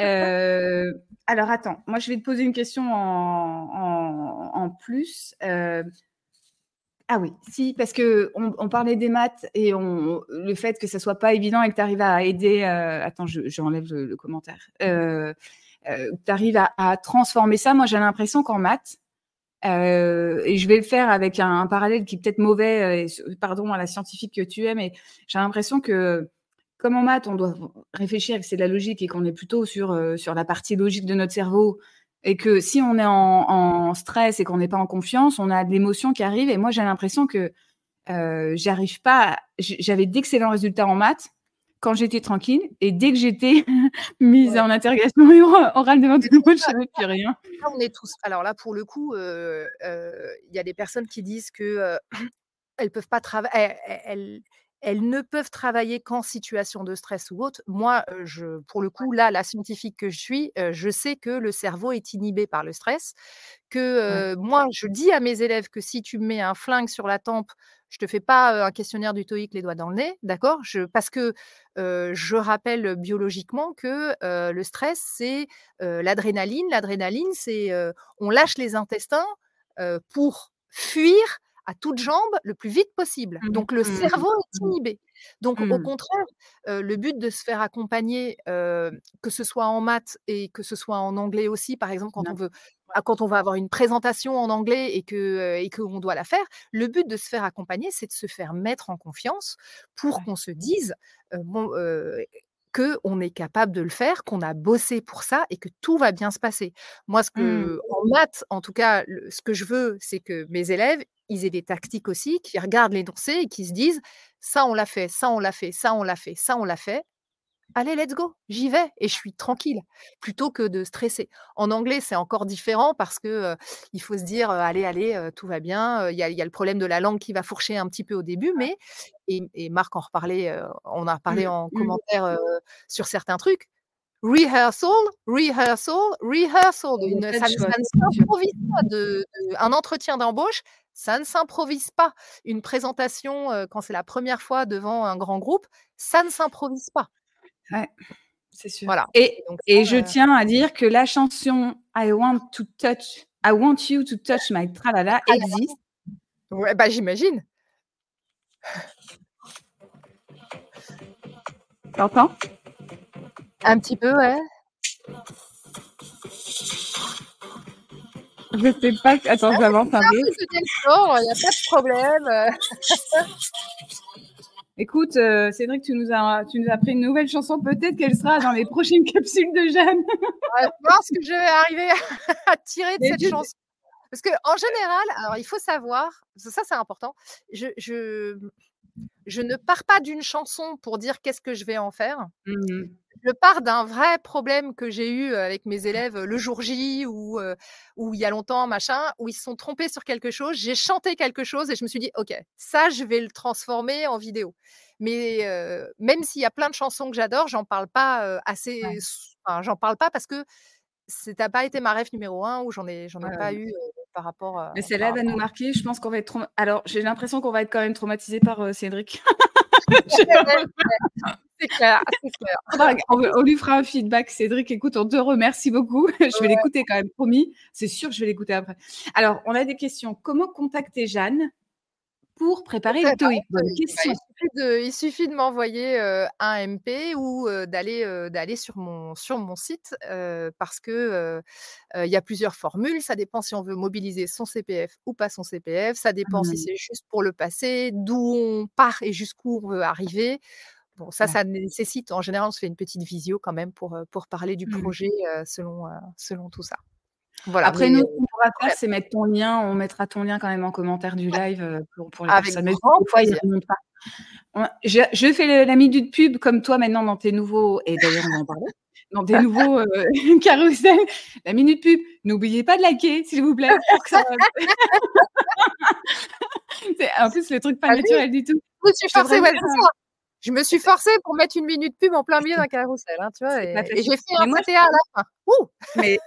Heu, alors attends, moi, je vais te poser une question en en en plus, heu ah oui, si, parce qu'on on parlait des maths et on le fait que ça soit pas évident et que tu arrives à aider, heu attends, je j'enlève le le commentaire. Tu arrives à à transformer ça. Moi, j'ai l'impression qu'en maths, heu et je vais le faire avec un parallèle qui est peut-être mauvais, ce pardon à la scientifique que tu es, mais j'ai l'impression que, comme en maths, on doit réfléchir que c'est de la logique et qu'on est plutôt sur, heu, sur la partie logique de notre cerveau et que si on est en stress et qu'on n'est pas en confiance, on a de l'émotion qui arrive et moi, j'ai l'impression que, j'arrive pas j'avais d'excellents résultats en maths quand j'étais tranquille et dès que j'étais [LAUGHS] mise Ouais. en interrogation ora [LAUGHS] orale devant tout le monde, je [LAUGHS] savais plus rien. on est tous alors là, pour le coup, heu heu, il y a des personnes qui disent que, [CLEARS THROAT] elles peuvent pas trava elles ne peuvent travailler qu'en situation de stress ou autre. Moi, je pour le coup, là, la scientifique que je suis, je sais que le cerveau est inhibé par le stress, que, moi, je dis à mes élèves que si tu me mets un flingue sur la tempe, je te fais pas, un questionnaire du TOEIC les doigts dans le nez, d'accord? Je parce que, je rappelle biologiquement que, le stress, c'est, l'adrénaline. L'adrénaline, c'est, on lâche les intestins, pour fuir à toutes jambes le plus vite possible. Mmh mh. Donc le Mmh cerveau est mh. inhibé. Donc Mmh au contraire, le but de se faire accompagner, que ce soit en maths et que ce soit en anglais aussi, par exemple, quand on veut quand on va avoir une présentation en anglais et que, heu et qu'on doit la faire, le but de se faire accompagner, c'est de se faire mettre en confiance pour Ouais. qu'on se dise, heu, bon, qu'on est capable de le faire, qu'on a bossé pour ça et que tout va bien se passer. Moi, ce Mmh. que en maths, en tout cas, le ce que je veux, c'est que mes élèves, ils aient des tactiques aussi, qu'ils regardent l'énoncé et qu'ils se disent: «Ça, on l'a fait, ça, on l'a fait, ça, on l'a fait, ça, on l'a fait. Allez, let's go, j'y vais et je suis tranquille», plutôt que de stresser. En anglais, c'est encore différent parce que, il faut se dire: «Heu, allez, allez, tout va bien», il y a il y a le problème de la langue qui va fourcher un petit peu au début, mais et et Marc en reparlait, on en a Mmh. en Mmh. commentaire, sur certains trucs. Rehearsal, rehearsal, rehearsal, une ça ne ça s'improvise pas de de un entretien d'embauche, ça ne s'improvise pas. Une présentation, quand c'est la 1re fois devant un grand groupe, ça ne s'improvise pas. Ouais, c'est sûr Voilà et et donc et je heu tiens à dire que la chanson I want to touch I want you to touch my tralala existe. Ouais, bah, j'imagine. Tu entends? Un petit peu, ouais. Je sais pas attends, Ah, j'avance un peu. il y a pas de problème, [LAUGHS] Écoute, euh, Cédric, tu nous, as, tu nous as pris une nouvelle chanson. Peut-être qu'elle sera dans les prochaines [LAUGHS] capsules de Jeanne. Voir ce que je vais arriver à [LAUGHS] tirer de Mais cette chanson. Parce que en général, alors il faut savoir, ça c'est important, je, je, je ne pars pas d'une chanson pour dire qu'est-ce que je vais en faire. Mhm. Je pars d'un vrai problème que j'ai eu avec mes élèves le jour J ou, euh, ou il y a longtemps, machin, où ils se sont trompés sur quelque chose. J'ai chanté quelque chose et je me suis dit, OK, ça, je vais le transformer en vidéo. Mais euh, même s'il y a plein de chansons que j'adore, j'en parle pas euh, assez. Ouais. enfin, j'en parle pas parce que ça n'a pas été ma rêve numéro un ou j'en ai, j'en ai Ouais, pas eu par rapport à. Mais celle-là va nous marquer. Je pense qu'on va être. trauma- Alors, j'ai l'impression qu'on va être quand même traumatisé par euh, Cédric. [LAUGHS] [LAUGHS] C'est clair, c'est clair. On lui fera un feedback. Cédric, écoute, on te remercie beaucoup. [LAUGHS] Je vais l'écouter quand même, promis. C'est sûr que je vais l'écouter après. Alors, on a des questions. Comment contacter Jeanne? Pour préparer le TOEIC Bonne Bah, question. il suffit de, m'envoyer euh, un MP ou euh, d'aller euh, d'aller sur mon sur mon site parce que il y a plusieurs formules. Ça dépend si on veut mobiliser son CPF ou pas son CPF. Ça dépend si Mhm. c'est juste pour le passé, d'où on part et jusqu'où on veut arriver. Bon, ça, Ouais. ça nécessite en général, on se fait une petite visio quand même pour pour parler du Mhm. projet selon selon tout ça. Voilà. Après, mais, nous, ce qu'on pourra faire, c'est mettre ton lien. On mettra ton lien quand même en commentaire du live euh, pour, pour les Avec personnes. Mais fois, ils ne pas. On- Je, je fais la minute pub comme toi maintenant dans tes nouveaux, et d'ailleurs on en parler, dans tes nouveaux euh, [LAUGHS] carousels. La minute pub, n'oubliez pas de liker, s'il vous plaît. pour que ça- [LAUGHS] en plus, le truc pas Ah oui. naturel du tout. Je suis forcée, ouais, c'est ça. Je me suis forcée pour mettre une minute pub en plein milieu d'un carrousel, hein, tu vois, C'est et, et j'ai fait un CTA à la fin. Ouh Mais,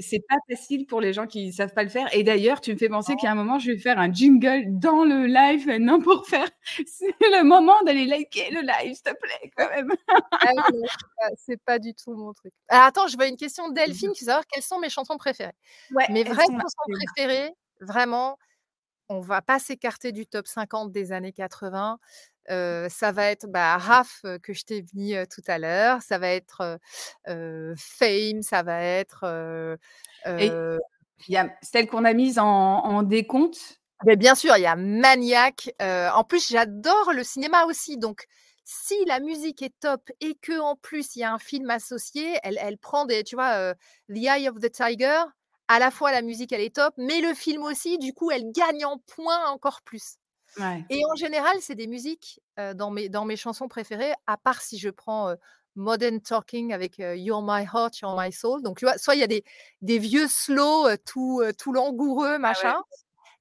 c'est, pas facile pour les gens qui savent pas le faire. Et d'ailleurs, tu me fais penser qu'à un moment, je vais faire un jingle dans le live maintenant pour faire. [LAUGHS] C'est le moment d'aller liker le live, s'il te plaît, quand même. Ah non, c'est pas- du tout mon truc. Alors attends, je vois une question de Delphine qui veut savoir quelles sont mes chansons préférées. Ouais, Mes vraies chansons préférées, vraiment, on va pas s'écarter du top 50 des années 80. Euh, ça va être bah, Raph que je t'ai mis euh, tout à l'heure, ça va être euh, Fame, ça va être Et il y a celle qu'on a mise en, en décompte? Mais bien sûr, il y a Maniac. en plus, j'adore le cinéma aussi. Donc, si la musique est top et que en plus il y a un film associé, elle, elle prend des, tu vois, euh, The Eye of the Tiger. À la fois la musique elle est top, mais le film aussi. Du coup, elle gagne en points encore plus. Ouais. Et en général, c'est des musiques euh, dans mes dans mes chansons préférées. À part si je prends euh, Modern Talking avec euh, You're My Heart, You're My Soul. Donc, tu vois, soit il y a des des vieux slow tout tout langoureux, Ah ouais. machin.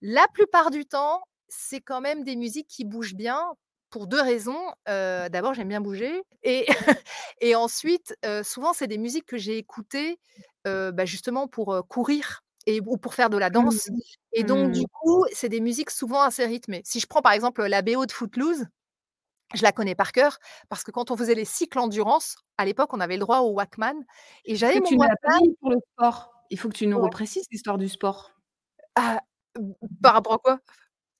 La plupart du temps, c'est quand même des musiques qui bougent bien pour 2 raisons. D'abord, j'aime bien bouger et [LAUGHS] et ensuite, souvent, c'est des musiques que j'ai écoutées, bah, justement pour, courir et ou pour faire de la Mmh. danse et donc du Mmh. coup, c'est des musiques souvent assez rythmées. Si je prends, par exemple, la BO de Footloose, je la connais par cœur parce que quand on faisait les cycles endurance, à l'époque, on avait le droit au Walkman et j'avais mon Walkman pour le sport Il faut que tu nous Ouais. reprécises l'histoire du sport. Ah, par rapport à quoi?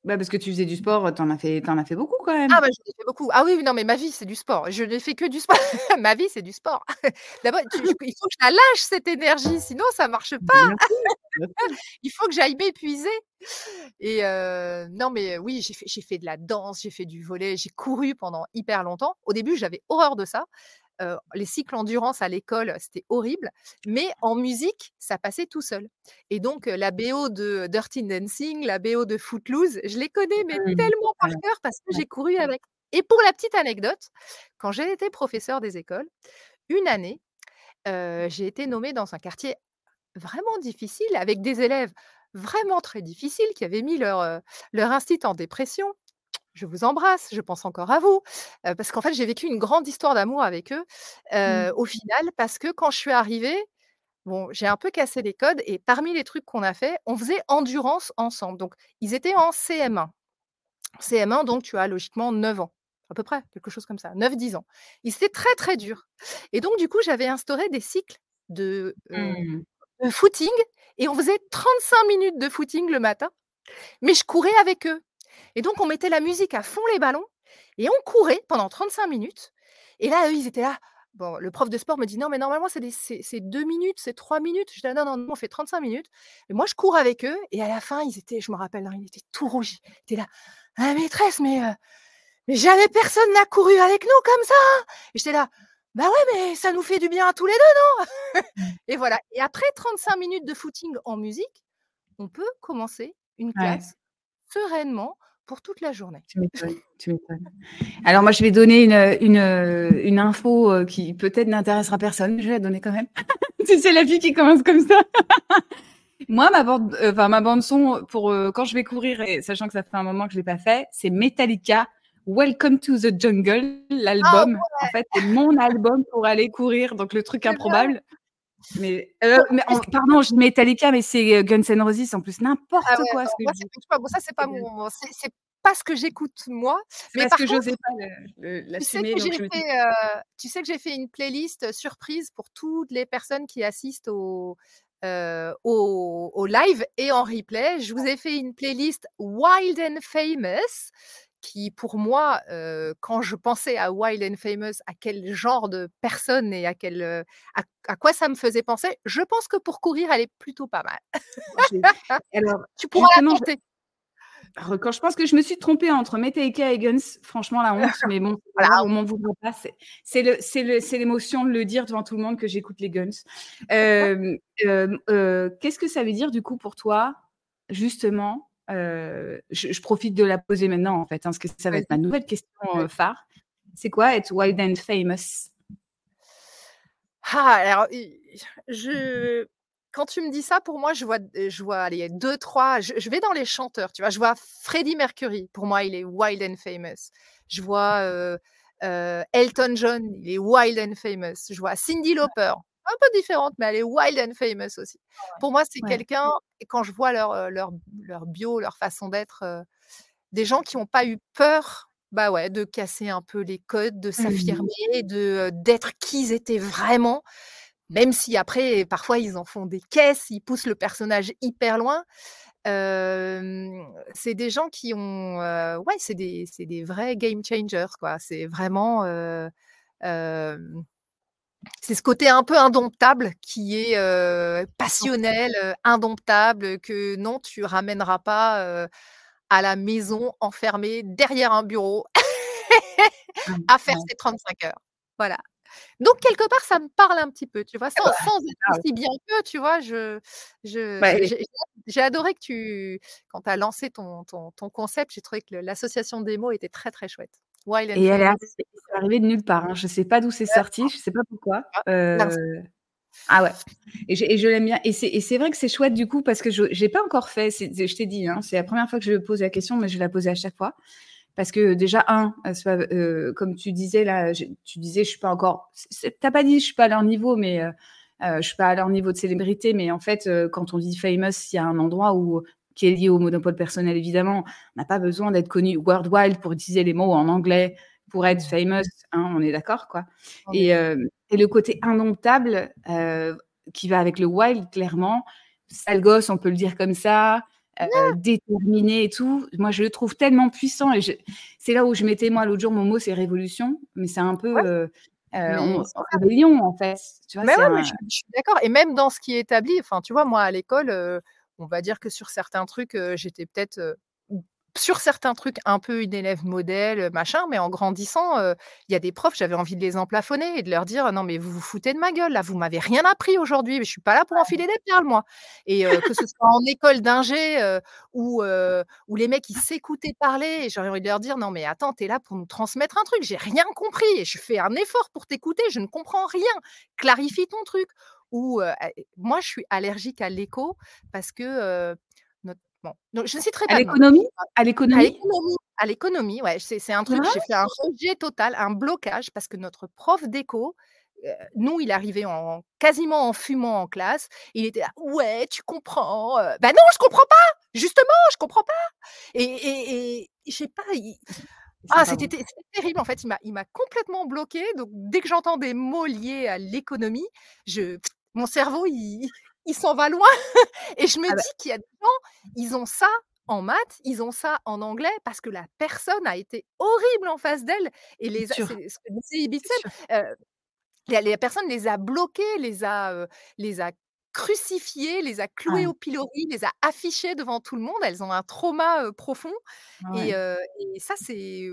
Bah, parce que tu faisais du sport, tu en as fait as fait beaucoup quand même. Ah bah, j'en ai fait beaucoup. Ah oui, non, mais ma vie, c'est du sport. Je n'ai fait que du sport. [LAUGHS] Ma vie, c'est du sport. [LAUGHS] D'abord, il faut que je la lâche cette énergie, sinon ça marche pas. [LAUGHS] Il faut que j'aille m'épuiser et heu, non, mais oui, j'ai fait fait de la danse, j'ai fait du volley, j'ai couru pendant hyper longtemps. Au début, j'avais horreur de ça. Les cycles endurance à l'école, c'était horrible, mais en musique, ça passait tout seul. Et donc la BO de Dirty Dancing, la BO de Footloose, je les connais mais Mmh. tellement par cœur parce que j'ai couru avec. Et pour la petite anecdote, quand j'ai été professeure des écoles, une année, j'ai été nommée dans un quartier vraiment difficile avec des élèves vraiment très difficiles qui avaient mis leur, leur instit en dépression. Je vous embrasse, je pense encore à vous, parce qu'en fait, j'ai vécu une grande histoire d'amour avec eux, Mmh. au final parce que quand je suis arrivée, bon, j'ai un peu cassé les codes et parmi les trucs qu'on a fait, on faisait endurance ensemble. Donc ils étaient en CM1. CM1 donc tu as logiquement 9 ans, à peu près, quelque chose comme ça, 9-10 ans et c'était très, très dur et donc du coup, j'avais instauré des cycles de, Mmh. de footing et on faisait 35 minutes de footing le matin, mais je courais avec eux et donc on mettait la musique à fond les ballons et on courait pendant 35 minutes et là, eux, ils étaient là. Bon, le prof de sport me dit: «Non, mais normalement, c'est des c'est c'est 2 minutes, c'est 3 minutes». Je dis: «Ah non, non, nous, on fait 35 minutes» et moi, je cours avec eux et à la fin, ils étaient je me rappelle, hein, ils étaient tout rougis. Ils étaient là: «Ah maîtresse, mais Mais jamais personne n'a couru avec nous comme ça! Et j'étais là: «Bah ouais, mais ça nous fait du bien à tous les 2, non?» Mmh. [LAUGHS] et voilà et après 35 minutes de footing en musique, on peut commencer une Ouais. Sereinement pour toute la journée. Tu m'étonnes. Alors moi, je vais donner une, une, heu, une info, heu, qui peut-être n'intéressera personne, mais je vais la donner quand même. [LAUGHS] Tu sais, la fille qui commence comme ça. [LAUGHS] Moi, ma bande, heu, enfin ma bande son pour, quand je vais courir et sachant que ça fait un moment que je l'ai pas fait, c'est Metallica, Welcome to the Jungle, Ah l'album. En ouais! fait, c'est mon album pour aller courir, donc le truc C'est improbable. Mais, heu, mais en pardon, je dis Metallica, mais c'est, heu, Guns N' Roses en plus, Ah n'importe ouais, quoi non, ce que moi je vois, bon ça c'est pas mon c'est pas ce que j'écoute moi, mais parce par que contre j'osais pas le tu sais l'assumer, je heu, tu sais que j'ai fait une playlist surprise pour toutes les personnes qui assistent au au live et en replay. Je vous ai fait une playlist Wild and Famous qui pour moi, heu, quand je pensais à Wild and Famous, à quel genre de personne et à quel, heu, à à quoi ça me faisait penser, je pense que pour courir, elle est plutôt pas mal. [LAUGHS] Alors Tu pourras la je alors quand je pense que je me suis trompée entre Metallica et Guns, franchement la honte, mais bon, [LAUGHS] Voilà, on m'en voudra pas, c'est l'émotion de le dire devant tout le monde que j'écoute les Guns. Heu, [LAUGHS] qu'est-ce que ça veut dire du coup pour toi, justement, je je profite de la poser maintenant en fait, hein, parce que ça va être ma nouvelle question, phare. C'est quoi être wild and famous? Ah, alors je quand tu me dis ça, pour moi, je vois je vois, allez, 2-3 je je vais dans les chanteurs, tu vois? Je vois Freddie Mercury, pour moi, il est wild and famous. Je vois, Elton John, il est wild and famous. Je vois Cyndi Lauper, un peu différente, mais elle est wild and famous aussi. Pour moi, c'est Ouais, quelqu'un et quand je vois leur, heu, leur leur bio, leur façon d'être, heu, des gens qui ont pas eu peur, bah, ouais, de casser un peu les codes, de Mmh mh. s'affirmer, de, heu, d'être qui ils étaient vraiment, même si après, parfois, ils en font des caisses, ils poussent le personnage hyper loin. C'est des gens qui ont, heu, ouais, c'est des des vrais game changers, quoi. C'est vraiment, c'est ce côté un peu indomptable qui est, passionnel, indomptable, que non, tu ramèneras pas, à la maison enfermé derrière un bureau Ouais, [LAUGHS] à faire ses 35 heures. Voilà. Donc quelque part, ça me parle un petit peu, tu vois? Ah Sans bah, sans être aussi bien qu'eux, tu vois? Je je Bah j'ai adoré que tu quand tu as lancé ton ton ton concept, j'ai trouvé que l'association des mots était très, très chouette. Wild and Et elle est arrivée c'est arrivé de nulle part, hein. Je sais pas d'où c'est sorti, je sais pas pourquoi. Heu, ah ouais et je et je l'aime bien et c'est vrai que c'est chouette du coup parce que je j'ai pas encore fait, je t'ai dit, hein, c'est la 1re fois que je pose la question, mais je la poser à chaque fois. Parce que déjà 1, heu, soit, heu, comme tu disais là, je tu disais: «Je suis pas encore» c c'est tu as pas dit: «Je suis pas à leur niveau», mais heu, je suis pas à leur niveau de célébrité, mais en fait, quand on dit famous, il y a un endroit où qui est lié au monopole personnel évidemment. On n'a pas besoin d'être connu worldwide pour utiliser les mots en anglais, pour être famous, hein, on est d'accord, quoi? En Et le côté indomptable, heu, qui va avec le wild clairement, sale gosse, on peut le dire comme ça, Ouais! déterminé et tout. Moi, je le trouve tellement puissant et je c'est là où je mettais moi l'autre jour mon mot, c'est révolution, mais c'est un peu, Ouais, mais on ça. rébellion en fait, tu vois? Mais ouais, mais je un suis je suis d'accord et même dans ce qui est établi, enfin, tu vois, moi à l'école, on va dire que sur certains trucs, j'étais peut-être, sur certains trucs un peu une élève modèle, machin, mais en grandissant, il y a des profs, j'avais envie de les emplafonner et de leur dire: «Non mais vous vous foutez de ma gueule là, vous m'avez rien appris aujourd'hui, mais je suis pas là pour enfiler des perles moi» et que ce soit en école d'ingé, heu, où, les mecs ils s'écoutaient parler et j'avais envie de leur dire: «Non mais attends, tu es là pour nous transmettre un truc, j'ai rien compris et je fais un effort pour t'écouter, je ne comprends rien, clarifie ton truc» ou moi je suis allergique à l'écho parce que, heu, notre bon, donc je ne citerai À pas de nom. l'économie? À À l'économie? à l'économie, ouais, c'est c'est un truc, vrai? j'ai fait un rejet total, un blocage parce que notre prof d'éco, nous, il arrivait en quasiment en fumant en classe, il était là: «Ouais, tu comprends, heu», bah non, je comprends pas! Justement, je comprends pas! Et et et je sais pas, il ah c'était terrible en fait, il m'a complètement bloquée, donc dès que j'entends des mots liés à l'économie, je mon cerveau il il s'en va loin. [LAUGHS] Et je me Ah bah dis qu'il y a des gens, ils ont ça en maths, ils ont ça en anglais parce que la personne a été horrible en face d'elle et les ce que disait heu, la les personnes les a bloqués, les a, heu, les a crucifiés, les a cloués Ouais. au pilori, les a affichés devant tout le monde. Elles ont un trauma, profond et heu et ça c'est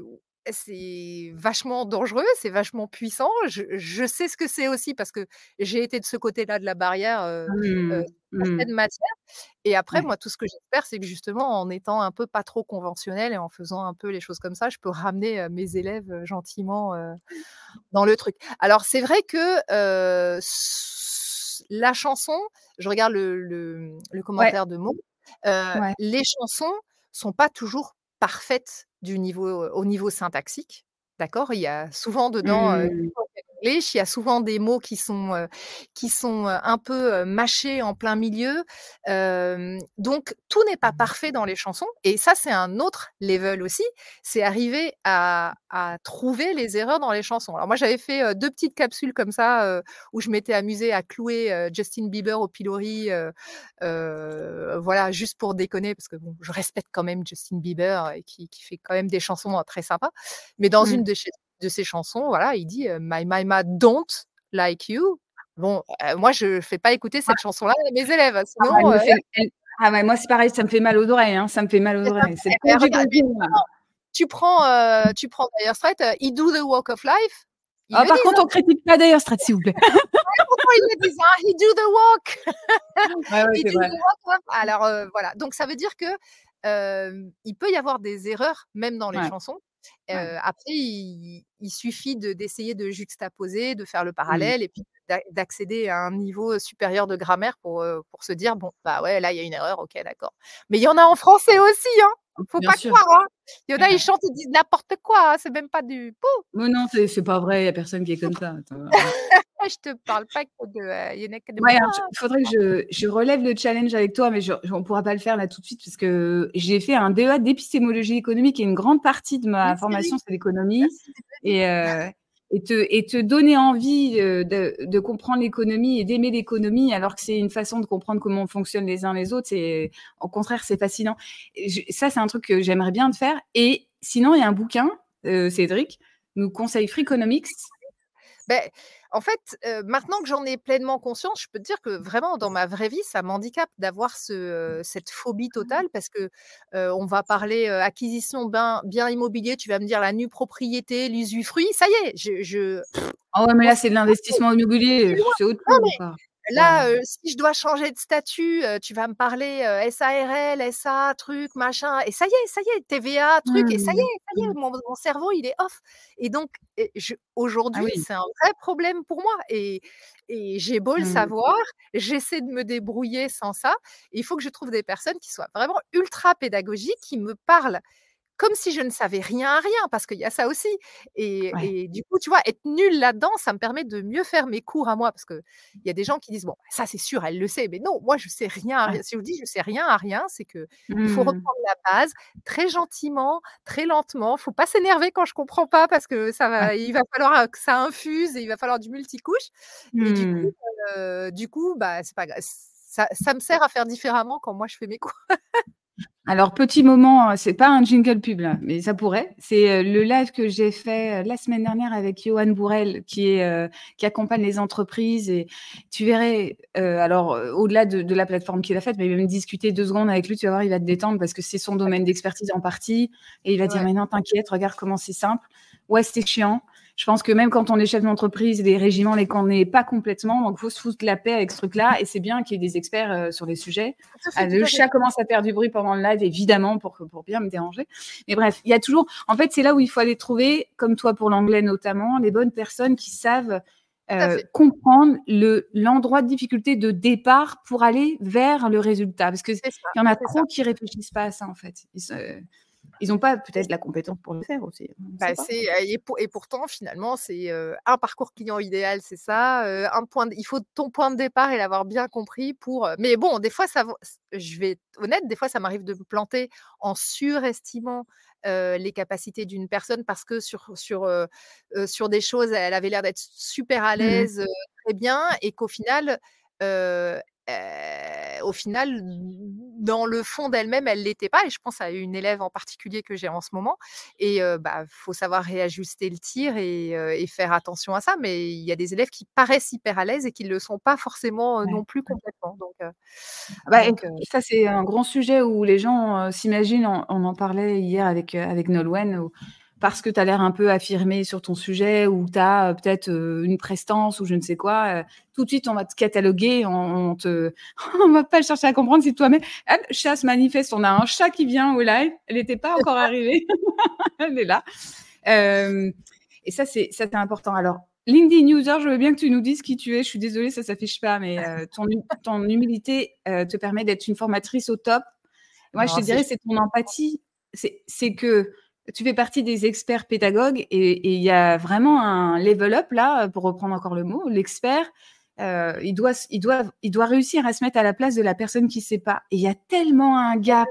c'est vachement dangereux, c'est vachement puissant. Je je sais ce que c'est aussi parce que j'ai été de ce côté-là de la barrière, heu, Mmh. Mmh. matières et après Ouais. moi tout ce que j'espère, c'est que justement en étant un peu pas trop conventionnelle et en faisant un peu les choses comme ça, je peux ramener, mes élèves, gentiment, heu, dans le truc. Alors c'est vrai que, la chanson, je regarde le le, mmh, le Ouais. commentaire de heu, Ouais. les chansons sont pas toujours parfaites du niveau, au niveau syntaxique, d'accord? Il y a souvent dedans, heu, Il y a souvent des mots qui sont, heu, qui sont, heu, un peu, heu, mâchés en plein milieu, donc tout n'est pas parfait dans les chansons et ça, c'est un autre level aussi, c'est arriver à à trouver les erreurs dans les chansons. Alors moi, j'avais fait, heu, 2 petites capsules comme ça, où je m'étais amusée à clouer, Justin Bieber au pilori, voilà, juste pour déconner parce que bon, je respecte quand même Justin Bieber et qui qui fait quand même des chansons, heu, très sympas. Mais dans Mmh. une de chez de ses chansons, voilà, il dit, «My mama don't like you». Bon, moi je fais pas écouter Ouais. cette chanson-là à mes élèves, hein, Ah, fait elle ah ouais, moi c'est pareil, ça me fait mal aux oreilles, hein, ça me fait mal aux oreilles. C'est Eh justement, tu prends, heu, tu prends Dire Straits, heu, «He do the walk of life», Ah par contre, hein. on critique pas Dire Straits, s'il vous plaît. [LAUGHS] Ouais, pourtant ils le disent, hein: «He do the walk». Ouais, ouais, He do vrai. the walk of alors, voilà, donc ça veut dire que, il peut y avoir des erreurs même dans les Ouais. chansons. Ouais. Après il il suffit de d'essayer de juxtaposer, de faire le parallèle et puis d'a d'accéder à un niveau, supérieur de grammaire pour, pour se dire: «Bon, bah, ouais, là, il y a une erreur, OK, d'accord». Mais il y en a en français aussi, hein! Faut Bien pas sûr. croire, hein! Il y en a, ils chantent, ils disent n'importe quoi, hein, c'est même pas du pou! Mais non, c'est pas vrai, il y a personne qui est comme [LAUGHS] ça, arrête. Je te parle pas que de, heu, il y en a que de Ouais, il faudrait que je je relève le challenge avec toi, mais je on pourra pas le faire là tout de suite parce que j'ai fait un DEA d'épistémologie économique et une grande partie de ma Merci formation, c'est l'économie venu. et heu et te et te donner envie, heu, de de comprendre l'économie et d'aimer l'économie alors que c'est une façon de comprendre comment on fonctionne les uns les autres, c'est au contraire, c'est fascinant. Je ça, c'est un truc que j'aimerais bien te faire et sinon, il y a un bouquin, heu, Cédric nous conseille Freakonomics. Beh, en fait, maintenant que j'en ai pleinement conscience, je peux te dire que vraiment dans ma vraie vie, ça m'handicape d'avoir ce, cette phobie totale parce que, on va parler, acquisition biens immobiliers, tu vas me dire la nue propriété, l'usufruit, ça y est, je je Ah ouais, mais là, c'est de l'investissement immobilier, c'est autre chose. Là, si je dois changer de statut, tu vas me parler, SARL, SA, truc, machin et ça y est ça y est, TVA, truc et ça y Mmh. est ça y Mmh. est, mon mon cerveau, il est off et donc Ah aujourd'hui, oui. c'est un vrai problème pour moi et et j'ai beau le Mmh. savoir, j'essaie de me débrouiller sans ça. Il faut que je trouve des personnes qui soient vraiment ultra pédagogiques, qui me parlent comme si je ne savais rien à rien, parce qu'il y a ça aussi Ouais. et du coup, tu vois, être nulle là-dedans, ça me permet de mieux faire mes cours à moi parce qu'il y a des gens qui disent: «Bon, ça, c'est sûr, elle le sait», mais non, moi, je sais rien à Ouais. rien. Si je vous dis: «Je sais rien à rien», c'est qu'il faut Mmh. reprendre la base très gentiment, très lentement. Faut pas s'énerver quand je comprends pas parce que ça Ouais. va il va falloir, que ça infuse et il va falloir du multicouche et du coup, Mmh. du coup, bah, c'est pas gra ça ça me sert à faire différemment quand moi je fais mes cours. Alors petit moment, heu, c'est pas un jingle pub là, mais ça pourrait. C'est, heu, le live que j'ai fait, heu, la semaine dernière avec Yoann Bourelle qui est, heu, qui accompagne les entreprises et tu verrais, heu, alors, heu, au-delà de de la plateforme qu'il a faite, mais même discuter 2 secondes avec lui, tu vas voir, il va te détendre parce que c'est son domaine d'expertise en partie et il va dire. «Mais non, t'inquiète, regarde comment c'est simple». Ouais, c'est chiant. Je pense que même quand on est chef d'entreprise, les régiments les connaît pas complètement, donc faut se foutre la paix avec ce truc-là et c'est bien qu'il y ait des experts, heu, sur les sujets. Ah, le chat commence à faire du bruit pendant le live, évidemment, pour que pour bien me déranger. Mais bref, il y a toujours en fait, c'est là où il faut aller trouver, comme toi pour l'anglais notamment, les bonnes personnes qui savent, fait. comprendre le l'endroit de difficulté de départ pour aller vers le résultat. Parce qu'il C'est ça, y en a c'est ça. trop qui réfléchissent pas à ça, en fait. Ils ils ont pas peut-être la compétence pour le faire aussi, Bah, et pour et pourtant finalement c'est, heu, un parcours client idéal, c'est ça, heu, un point il faut ton point de départ et l'avoir bien compris pour, heu mais bon, des fois ça je vais être honnête, des fois ça m'arrive de me planter en surestimant, les capacités d'une personne parce que sur sur, sur des choses, elle avait l'air d'être super à Mmh mh. l'aise, très bien et qu'au final, au final, dans le fond d'elle-même, elle l'était pas et je pense à une élève en particulier que j'ai en ce moment et heu, bah, faut savoir réajuster le tir et faire attention à ça. Mais il y a des élèves qui paraissent hyper à l'aise et qui le sont pas forcément, non plus complètement donc Bah, donc ça c'est un grand sujet où les gens, s'imaginent on on en parlait hier avec, avec Nolwenn où parce que tu as l'air un peu affirmé sur ton sujet ou tu as peut-être une prestance ou je ne sais quoi, tout de suite on va te cataloguer, on, on te, [LAUGHS] on va pas chercher à comprendre si toi-même, chasse manifeste, on a un chat qui vient au live, elle n'était pas encore [LAUGHS] arrivée, [LAUGHS] elle est là. et ça c'est ça c'est important. Alors LinkedIn User, je veux bien que tu nous dises qui tu es. Je suis désolée, ça s'affiche pas, mais ton, ton, humilité te permet d'être une formatrice au top. Moi, je te dirais, c'est ton empathie. C'est que tu fais partie des experts pédagogues et il y a vraiment un level up là, pour reprendre encore le mot. L'expert, euh, il, doit, il, doit, il doit réussir à se mettre à la place de la personne qui ne sait pas. Et il y a tellement un gap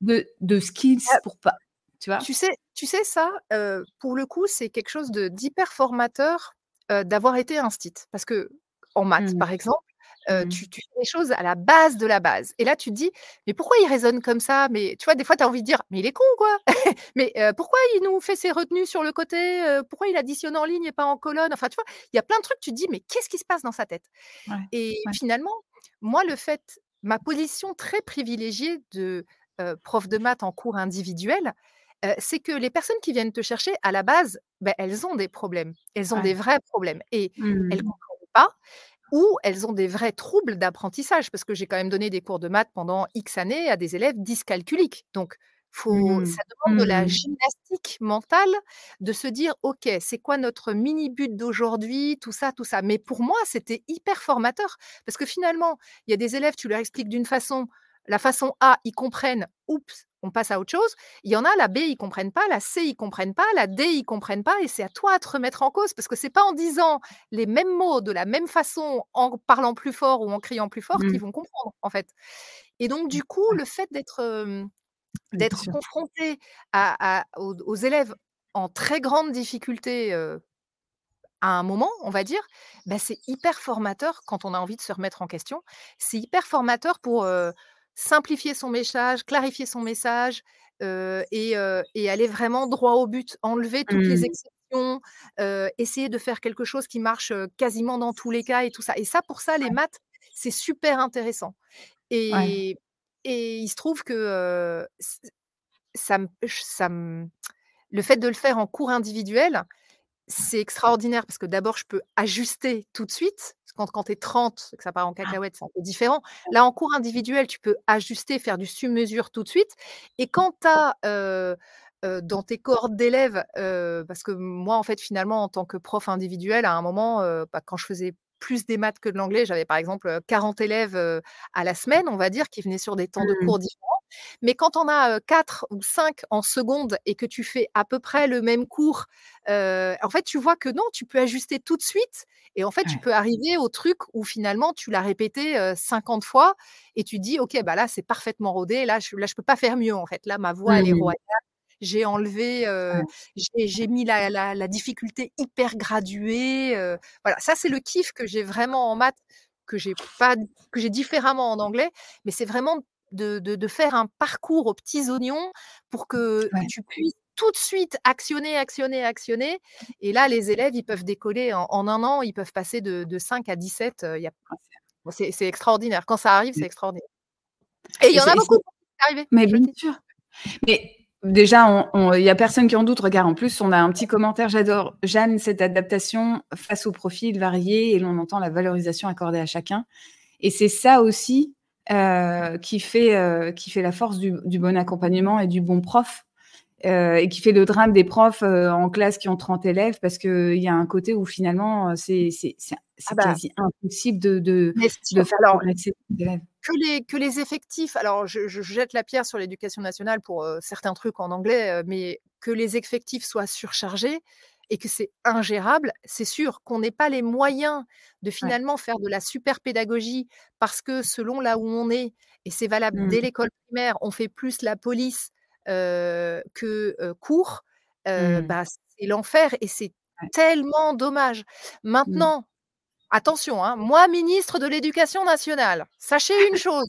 de, de skills ah, pour pas. Tu vois? Tu sais, tu sais ça, euh, pour le coup, c'est quelque chose d'hyper formateur euh, d'avoir été un stit. Parce que en maths, Mmh. par exemple, Mmh. tu, tu fais les choses à la base de la base. Et là, tu te dis, mais pourquoi il raisonne comme ça? Mais tu vois, des fois, tu as envie de dire, mais il est con, quoi [LAUGHS] Mais pourquoi il nous fait ses retenues sur le côté? Pourquoi il additionne en ligne et pas en colonne? Enfin, tu vois, il y a plein de trucs, tu te dis, mais qu'est-ce qui se passe dans sa tête? Ouais, Et ouais. finalement, moi, le fait, ma position très privilégiée de prof de maths en cours individuel, c'est que les personnes qui viennent te chercher, à la base, ben, elles ont des problèmes. Elles ont des vrais problèmes. Et elles ne Mmh. comprennent pas ou elles ont des vrais troubles d'apprentissage, parce que j'ai quand même donné des cours de maths pendant X années à des élèves dyscalculiques. Donc, faut, Mmh. ça demande de la Mmh. gymnastique mentale, de se dire, OK, c'est quoi notre mini but d'aujourd'hui, tout ça, tout ça. Mais pour moi, c'était hyper formateur, parce que finalement, il y a des élèves, tu leur expliques d'une façon, la façon A, ils comprennent, oups, on passe à autre chose. Il y en a, la B, ils comprennent pas, la C, ils comprennent pas, la D, ils comprennent pas, et c'est à toi de te remettre en cause, parce que c'est pas en disant les mêmes mots de la même façon, en parlant plus fort ou en criant plus fort, qu'ils Mmh. vont comprendre, en fait. Et donc, du coup, le fait d'être sûr. confronté à à aux aux élèves en très grande difficulté, à un moment, on va dire, bah, c'est hyper formateur quand on a envie de se remettre en question. C'est hyper formateur pour, simplifier son message, clarifier son message, et aller vraiment droit au but, enlever toutes les Mmh. exceptions, essayer de faire quelque chose qui marche, quasiment dans tous les cas et tout ça. Et ça, pour ça, les maths, c'est super intéressant. Ouais. Et il se trouve que, ça le fait de le faire en cours individuel, c'est extraordinaire parce que d'abord, je peux ajuster tout de suite. Quand quand tu es 30 et que ça part en Ah! cacahuète, c'est un peu différent. Là, en cours individuel, tu peux ajuster, faire du sur-mesure tout de suite. Et quand tu as, dans tes cohortes d'élèves, parce que moi, en fait, finalement, en tant que prof individuel, à un moment, bah, quand je faisais plus des maths que de l'anglais, j'avais par exemple, heu, 40 élèves, à la semaine, on va dire, qui venaient sur des temps de Mmh. cours différents. Mais quand on a, 4 ou 5 en seconde et que tu fais à peu près le même cours, en fait, tu vois que non, tu peux ajuster tout de suite et en fait, tu peux arriver au truc où finalement tu l'as répété, heu, 50 fois et tu dis: «OK, bah, là, c'est parfaitement rodé, là, je là, je peux pas faire mieux, en fait. Là, ma voix, elle est royale. J'ai enlevé, Ouais. j'ai mis la la la difficulté hyper graduée», voilà. Ça, c'est le kiff que j'ai vraiment en maths, que j'ai pas que j'ai différemment en anglais. Mais c'est vraiment de de de faire un parcours aux petits oignons pour que Ouais. tu puisses tout de suite actionner, actionner, actionner et là, les élèves, ils peuvent décoller en en 1 an, ils peuvent passer de de 5 à 17, heu, il y a Ah, c'est bon, c'est c'est extraordinaire. Quand ça arrive, Mmh. c'est extraordinaire. Et il y en a beaucoup qui mais bien sûr. Mais déjà, il y a personne qui en doute. Regarde, en plus, on a un petit commentaire. J'adore, Jeanne, cette adaptation face aux profils variés et l'on entend la valorisation accordée à chacun. Et c'est ça aussi, heu, qui fait, heu, qui fait la force du du bon accompagnement et du bon prof, heu et qui fait le drame des profs, en classe qui ont 30 élèves parce qu'il y a un côté où finalement, c'est Ah bah quasi impossible de de de faire Alors élèves. que les que les effectifs alors je je jette la pierre sur l'éducation nationale pour, certains trucs en anglais, mais que les effectifs soient surchargés et que c'est ingérable, c'est sûr. Qu'on n'ait pas les moyens de Ouais. finalement faire de la super pédagogie parce que selon là où on est et c'est valable Mmh. dès l'école primaire, on fait plus la police, que, cours, Mmh. bah, c'est l'enfer et c'est Ouais. tellement dommage. Mmh. Maintenant, attention, hein, moi, ministre de l'éducation nationale, sachez une chose: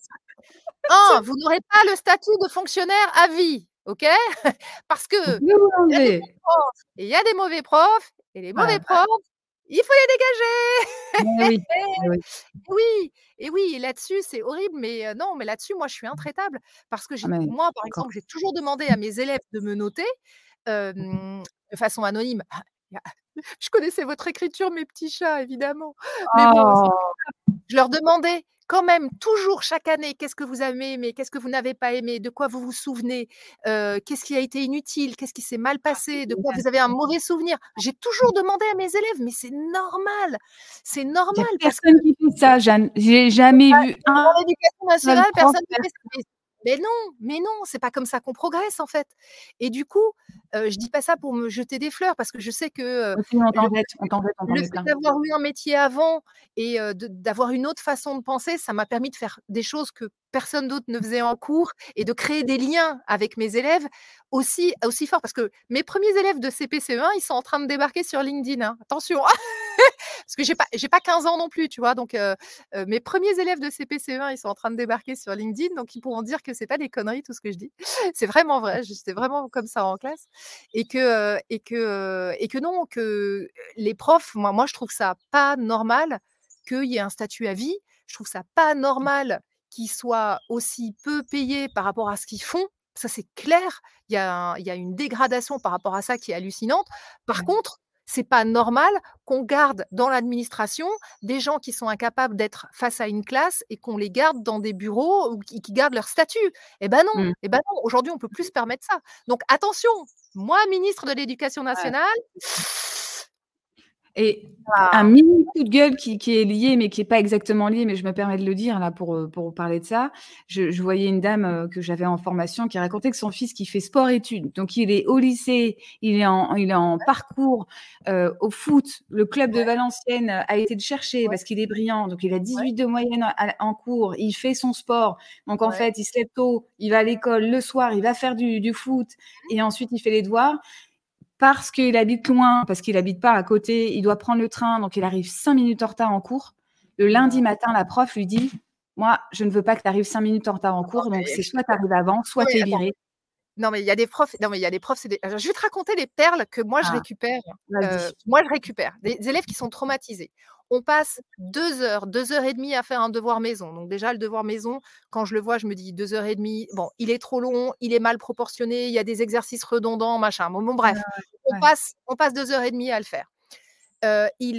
1, vous n'aurez pas le statut de fonctionnaire à vie, OK? [LAUGHS] Parce y et il y a des mauvais profs et les mauvais Voilà. profs, il faut les dégager! Oui, mais oui. [LAUGHS] Oui et oui et là-dessus, c'est horrible, mais non, mais là-dessus, moi, je suis intraitable parce que Ah mais moi, par exemple, j'ai toujours demandé à mes élèves de me noter, de façon anonyme. Ah, [LAUGHS] je connaissais votre écriture, mes petits chats, évidemment. Mais bon, Oh! Je leur demandais quand même toujours chaque année: «Qu'est-ce que vous avez aimé? Qu'est-ce que vous n'avez pas aimé? De quoi vous vous souvenez? Heu, qu'est-ce qui a été inutile? Qu'est-ce qui s'est mal Ah, passé? De quoi vous avez un mauvais souvenir?» j'ai toujours demandé à mes élèves, mais c'est normal! C'est normal parce que personne qui fait ça, Jeanne. J'ai jamais vu dans un l'éducation seul nationale, prof personne ne faire fait ça. Mais non, mais non, c'est pas comme ça qu'on progresse, en fait et du coup, je dis pas ça pour me jeter des fleurs parce que je sais que, on le fait d'avoir eu un métier avant et d'avoir une autre façon de penser, ça m'a permis de faire des choses que personne d'autre ne faisait en cours et de créer des liens avec mes élèves aussi aussi forts. Parce que mes 1ers élèves de CP, CE1, ils sont en train de débarquer sur LinkedIn, hein, attention, hein! [LAUGHS] Parce que j'ai pas j'ai pas 15 ans non plus, tu vois? Donc mes 1ers élèves de CP, CE1, ils sont en train de débarquer sur LinkedIn, donc ils pourront dire que c'est pas des conneries tout ce que je dis. [LAUGHS] C'est vraiment vrai, j'étais vraiment comme ça en classe et que, et que, et que non, que les profs, moi moi je trouve ça pas normal qu'il y ait un statut à vie. Je trouve ça pas normal qu'ils soient aussi peu payés par rapport à ce qu'ils font. Ça, c'est clair. Il y a un il y a une dégradation par rapport à ça qui est hallucinante. Par Ouais. contre, c'est pas normal qu'on garde dans l'administration des gens qui sont incapables d'être face à une classe et qu'on les garde dans des bureaux ou qui qui gardent leur statut. Eh ben non, Mmh. eh ben non, aujourd'hui, on peut plus se permettre ça. Donc attention, moi, ministre de l'Éducation Ouais. Et Ah. un mini coup de gueule qui qui est lié, mais qui est pas exactement lié, mais je me permets de le dire là pour, heu, pour parler de ça. Je je voyais une dame, heu, que j'avais en formation qui racontait que son fils qui fait sport-études, donc il est au lycée, il est en il est en Ouais. parcours, heu, au foot. Le club de. Valenciennes a été le chercher Ouais. parce qu'il est brillant, donc il a Ouais. 18 de moyenne en cours. Il fait son sport, donc en Ouais. fait, il se lève tôt, il va à l'école, le soir, il va faire du du foot Mmh. et ensuite il fait les devoirs. Parce qu'il habite loin, parce qu'il habite pas à côté, il doit prendre le train, donc il arrive 5 minutes en retard en cours. Le lundi matin, la prof lui dit: «Moi, je ne veux pas que tu arrives 5 minutes en retard en cours, donc c'est soit tu arrives avant, soit tu es viré». Non, mais il y a des profs non, mais il y a des profs, c'est des je vais te raconter les perles que moi je Ah. récupère, heu, moi je récupère. Des élèves qui sont traumatisés. On passe 2 heures, 2 heures et demie à faire un devoir maison. Donc déjà, le devoir maison, quand je le vois, je me dis: «2 heures et demie, bon, il est trop long, il est mal proportionné, il y a des exercices redondants, machin». Bon bref, on passe on passe 2 heures et demie à le faire. Il,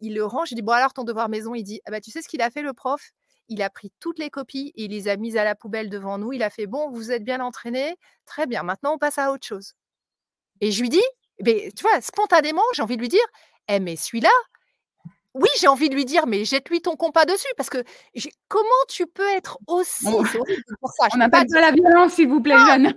il le je lui dis: «Bon alors ton devoir maison?» il dit: «Ah bah, tu sais ce qu'il a fait le prof? Il a pris toutes les copies et il les a mises à la poubelle devant nous. Il a fait: "Bon, vous êtes bien entraînés? Très bien, maintenant on passe à autre chose"». Et je lui dis, beh, tu vois, spontanément, j'ai envie de lui dire: «Eh mais celui-là» oui, j'ai envie de lui dire: «Mais jette-lui ton compas dessus» parce que comment tu peux être aussi On de ça, [LAUGHS] peux pas pas la violence, s'il vous plaît, non, Jeanne.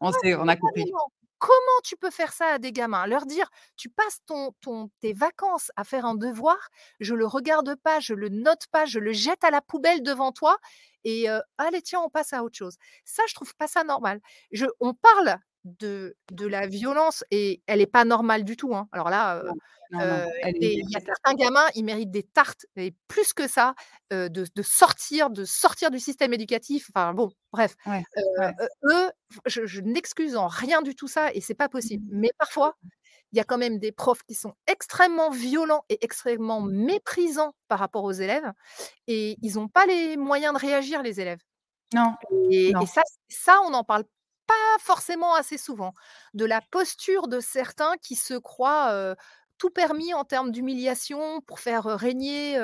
on a compris. comment tu peux faire ça à des gamins? Leur dire: «Tu passes ton ton tes vacances à faire un devoir, je le regarde pas, je le note pas, je le jette à la poubelle devant toi et heu, allez tiens, on passe à autre chose». Ça, je trouve pas ça normal. Je on parle de de la violence et elle est pas normale du tout, hein. Alors là, Non, non, il y a certains gamins, ils méritent des tartes et plus que ça, de de sortir de sortir du système éducatif. Enfin bon, bref, Ouais, ouais. eux, je je n'excuse en rien du tout ça et c'est pas possible. Mais parfois, il y a quand même des profs qui sont extrêmement violents et extrêmement méprisants par rapport aux élèves et ils ont pas les moyens de réagir les élèves. Non, Et ça ça, on n'en parle pas forcément assez souvent. De la posture de certains qui se croient, tout permis en termes d'humiliation pour faire, régner,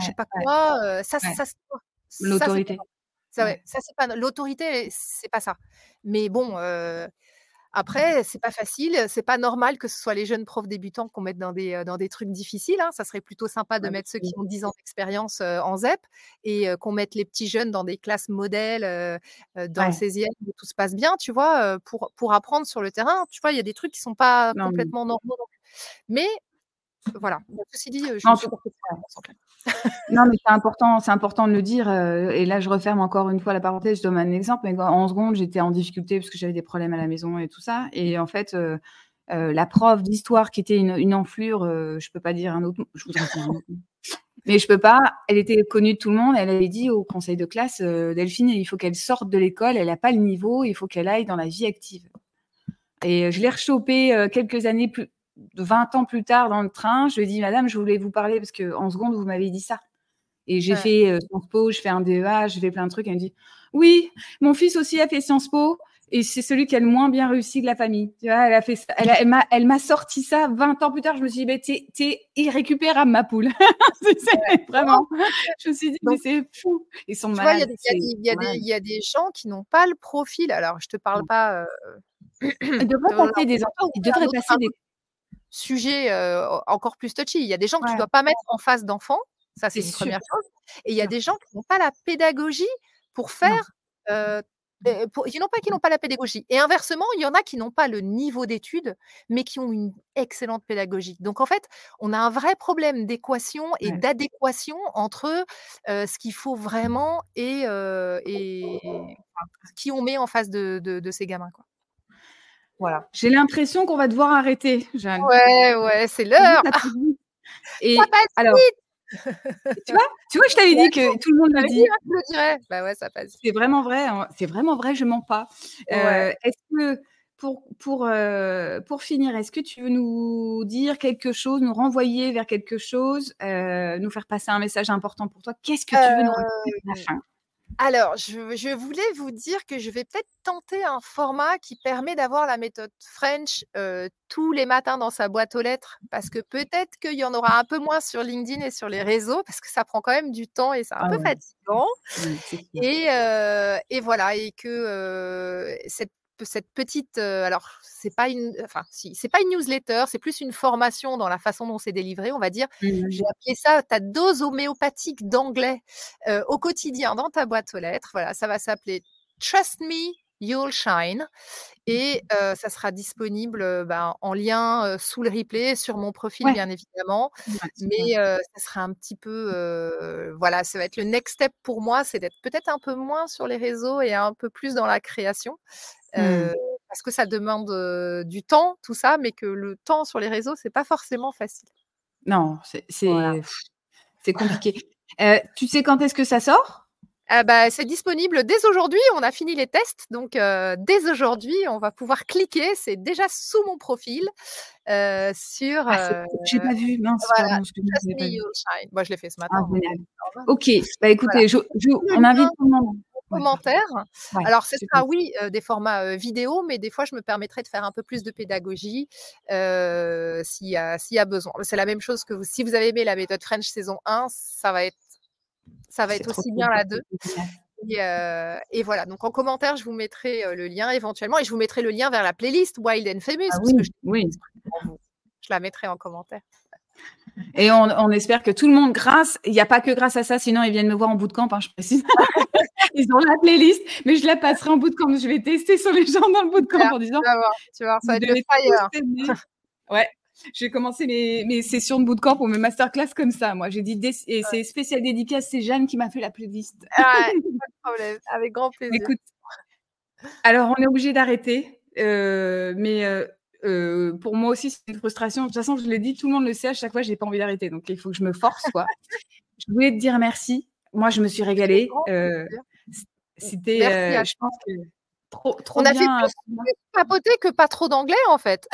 je sais pas quoi, ça ouais. L'autorité. Ça ça c'est pas l'autorité, c'est pas ça. Mais bon, après, c'est pas facile, c'est pas normal que ce soit les jeunes profs débutants qu'on mette dans des, heu, dans des trucs difficiles, hein. Ça serait plutôt sympa de mettre ceux qui ont 10 ans d'expérience, en ZEP et qu'on mette les petits jeunes dans des classes modèles, dans le Ouais. 16e où tout se passe bien, tu vois? Pour pour apprendre sur le terrain. Tu vois, il y a des trucs qui sont pas Non, complètement normaux. Mais voilà, ceci dit, je Non, ne. [LAUGHS] Non, mais c'est important c'est important de le dire, heu et là, je referme encore une fois la parenthèse, je donne un exemple, mais en seconde, j'étais en difficulté parce que j'avais des problèmes à la maison et tout ça et en fait, heu heu, la prof d'histoire qui était une une enflure, heu, je peux pas dire un autre mot, je voudrais dire un autre mot, mais je peux pas, elle était connue de tout le monde, elle avait dit au conseil de classe, «Delphine, il faut qu'elle sorte de l'école, elle a pas le niveau, il faut qu'elle aille dans la vie active» et je l'ai rechopée, quelques années plus 20 ans plus tard dans le train, je lui ai dit: «Madame, je voulais vous parler parce qu'en seconde, vous m'avez dit ça» et j'ai Ouais. fait, heu, Sciences Po, je fais un DEA, j'ai fait plein de trucs, elle me dit: «Oui, mon fils aussi a fait Sciences Po et c'est celui qui a le moins bien réussi de la famille. Tu vois, elle a fait ça. Elle, a- elle m'a, elle m'a sorti ça 20 ans plus tard. Je me suis dit, bah, t'es, t'es irrécupérable, ma poule. [LAUGHS] c'est, c'est vraiment. [LAUGHS] Je me suis dit, mais c'est fou. Ils sont Tu vois, il y a malades. des, il y a des- y y a gens qui n'ont pas le profil. Alors, je te parle Non. pas. euh, [CLEARS THROAT] Ils devraient de passer des, ils mais devraient passer des, sujet euh, encore plus touchy. Il y a des gens que tu ouais, dois pas mettre en face d'enfants. Ça, c'est une sûr. première chose. Et il y a des gens qui n'ont pas la pédagogie pour faire. euh, pour, qui n'ont pas qui n'ont pas la pédagogie. Et inversement, il y en a qui n'ont pas le niveau d'études, mais qui ont une excellente pédagogie. Donc en fait, on a un vrai problème d'équation et Ouais. d'adéquation entre euh, ce qu'il faut vraiment et, qui on met en face de, de- de ces gamins. Quoi. Voilà. J'ai l'impression qu'on va devoir arrêter, Jeanne. Ouais, ouais, c'est l'heure. [LAUGHS] ça passe vite. Et Ça passe alors, vite. tu vois, tu vois, je t'avais [LAUGHS] dit que tout le monde le dit. dit, je le dirais. Bah ouais, ça passe. C'est vraiment vrai, hein, c'est vraiment vrai, je mens pas. Ouais. Euh, est-ce que pour, pour, euh, pour finir, est-ce que tu veux nous dire quelque chose, nous renvoyer vers quelque chose, euh, nous faire passer un message important pour toi? Qu'est-ce que tu veux nous raconter à la fin? Alors, je, je voulais vous dire que je vais peut-être tenter un format qui permet d'avoir la méthode French euh, tous les matins dans sa boîte aux lettres, parce que peut-être qu'il y en aura un peu moins sur LinkedIn et sur les réseaux, parce que ça prend quand même du temps et c'est un Ah peu fatigant. Oui. Et, euh, et voilà, et que euh, cette, cette petite, euh, alors c'est pas une, enfin si, c'est pas une newsletter, c'est plus une formation dans la façon dont c'est délivré, on va dire. J'ai appelé ça ta dose homéopathique d'anglais euh, au quotidien dans ta boîte aux lettres. Voilà, ça va s'appeler Trust Me, You'll Shine. Et euh, ça sera disponible ben, en lien euh, sous le replay sur mon profil, Ouais. bien évidemment. Ouais. Mais euh, ça sera un petit peu, voilà, ça va être le next step pour moi, c'est d'être peut-être un peu moins sur les réseaux et un peu plus dans la création. Euh, parce que ça demande euh, du temps, tout ça, mais que le temps sur les réseaux, c'est pas forcément facile. Non, c'est Voilà. [LAUGHS] compliqué. Euh, tu sais quand est-ce que ça sort? Ah bah, c'est disponible dès aujourd'hui. On a fini les tests, donc euh, dès aujourd'hui, on va pouvoir cliquer. C'est déjà sous mon profil euh, sur Ah, j'ai pas vu, mince, voilà. Moi, je l'ai fait ce Ah, matin. normal. Ok, bah écoutez, Voilà. je, on invite tout le monde. Ouais, commentaire. ouais, Alors, ce sera oui euh, des formats euh, vidéo, mais des fois, je me permettrai de faire un peu plus de pédagogie euh, s'il y, y a besoin. C'est la même chose que vous, si vous avez aimé la méthode French saison 1, ça va être, ça va être aussi cool. bien la 2. c'est génial. Et, euh, et voilà, donc en commentaire, je vous mettrai euh, le lien éventuellement et je vous mettrai le lien vers la playlist Wild and Famous, Ah parce que oui, je, oui. je la mettrai en commentaire. Et on, on espère que tout le monde, grâce, il n'y a pas que grâce à ça, sinon ils viennent me voir en bootcamp, hein, je précise. [LAUGHS] ils ont la playlist, mais je la passerai en bootcamp. Je vais tester sur les gens dans le bootcamp en disant tu vas voir, tu vas voir, ça va être le fire. Ouais, j'ai commencé mes, mes sessions de bootcamp ou mes masterclass comme ça. Moi, j'ai dit, et c'est spécial dédicace, c'est Jeanne qui m'a fait la playlist. Ah, pas de problème, [LAUGHS] avec grand plaisir. Écoute, alors on est obligé d'arrêter, euh, mais euh, euh, pour moi aussi c'est une frustration. De toute façon, je l'ai dit, tout le monde le sait. À chaque fois, j'ai pas envie d'arrêter, donc il faut que je me force. Quoi. [LAUGHS] je voulais te dire merci. Moi, je me suis régalée. C'était, Merci à je pense que trop, trop On a bien. fait plus plus papoter que pas trop d'anglais en fait.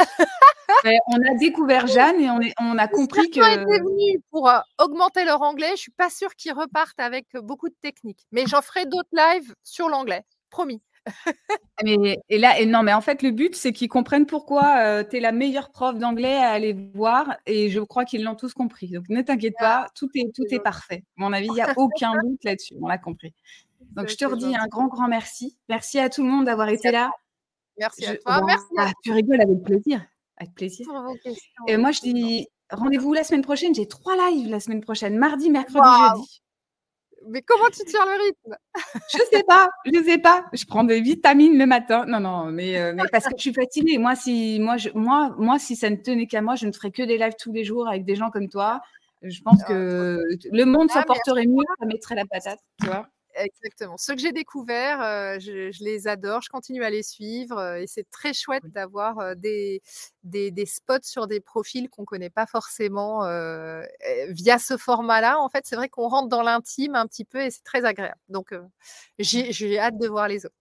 Ouais, [LAUGHS] on a découvert Jeanne et on, est, on a compris que. Étaient venus pour euh, augmenter leur anglais. Je suis pas sûre qu'ils repartent avec euh, beaucoup de techniques. Mais j'en ferai d'autres lives sur l'anglais, promis. [LAUGHS] Mais, et là, et non, mais en fait, le but, c'est qu'ils comprennent pourquoi tu es la meilleure prof d'anglais à aller voir. Et je crois qu'ils l'ont tous compris. Donc, ne t'inquiète pas, tout est, tout est parfait. À mon avis, il n'y a [LAUGHS] aucun doute là-dessus. On l'a compris. Donc, je te redis un grand, grand merci. Merci à tout le monde d'avoir été là. Merci à toi. bon, Merci ah, tu rigoles avec plaisir. Avec plaisir. pour vos questions. Et moi, je dis rendez-vous la semaine prochaine. J'ai trois lives la semaine prochaine, mardi, mercredi, jeudi. Mais comment tu tiens le rythme? Je sais pas, je sais pas. Je prends des vitamines le matin. Non, non, mais, euh, mais parce que je suis fatiguée. Moi, si, moi, je, moi, moi, si ça ne tenait qu'à moi, je ne ferais que des lives tous les jours avec des gens comme toi. Je pense que le monde Ah, s'en mais porterait mieux, ça mettrait la patate, tu vois. Exactement. Ceux que j'ai découverts, euh, je, je les adore, je continue à les suivre euh, et c'est très chouette d'avoir euh, des, des, des spots sur des profils qu'on ne connaît pas forcément euh, via ce format-là. En fait, c'est vrai qu'on rentre dans l'intime un petit peu et c'est très agréable. Donc, j'ai j'ai hâte de voir les autres.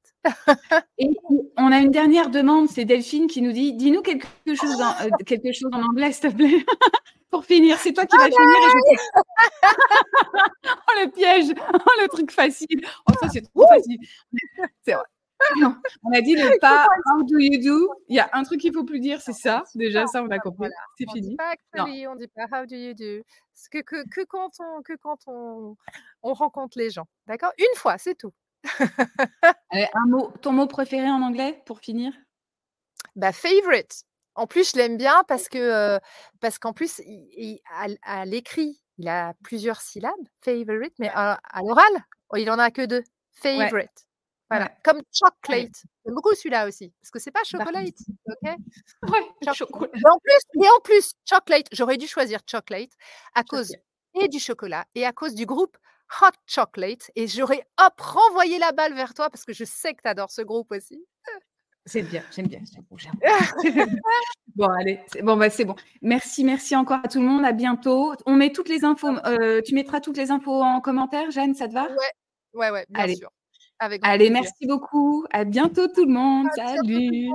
Et on a une dernière demande, c'est Delphine qui nous dit dis-nous quelque chose, dans- euh, quelque chose en anglais, s'il te plaît. [LAUGHS] Pour finir, c'est toi qui vas finir et je te- [LAUGHS] oh le piège, oh le truc facile. Oh ça c'est trop facile. C'est vrai. Non, on a dit le pas how do you do? Il y a un truc qu'il faut plus dire, c'est ça. Déjà, ça, on a compris. Voilà. C'est On fini. dit pas on dit pas how do you do? Que, que quand, on, que quand on, on rencontre les gens. D'accord? Une fois, c'est tout. Allez, un mot, ton mot préféré en anglais pour finir? Bah, favorite. En plus, je l'aime bien parce que euh, parce qu'en plus, il, il- à, l'écrit, il a plusieurs syllabes, favorite, mais à, à l'oral, oh, il en a que deux. Favorite. Voilà. Ouais. Comme chocolate. J'aime beaucoup celui-là aussi. Parce que c'est pas Bah, chocolate. OK? [LAUGHS] Ouais, chocolat. Et en plus, et en plus, chocolate, j'aurais dû choisir chocolate à cause Chocolate. et du chocolat et à cause du groupe Hot Chocolate. Et j'aurais hop renvoyé la balle vers toi parce que je sais que tu adores ce groupe aussi. C'est bien, j'aime bien. [LAUGHS] [LAUGHS] bon, allez, c'est bon, bah, c'est bon. Merci, merci encore à tout le monde. À bientôt. On met toutes les infos. euh, tu mettras toutes les infos en commentaire, Jeanne, ça te va? Ouais, ouais, ouais, bien Allez. sûr. Avec Allez, plaisir. merci beaucoup. À bientôt tout le monde. À Salut.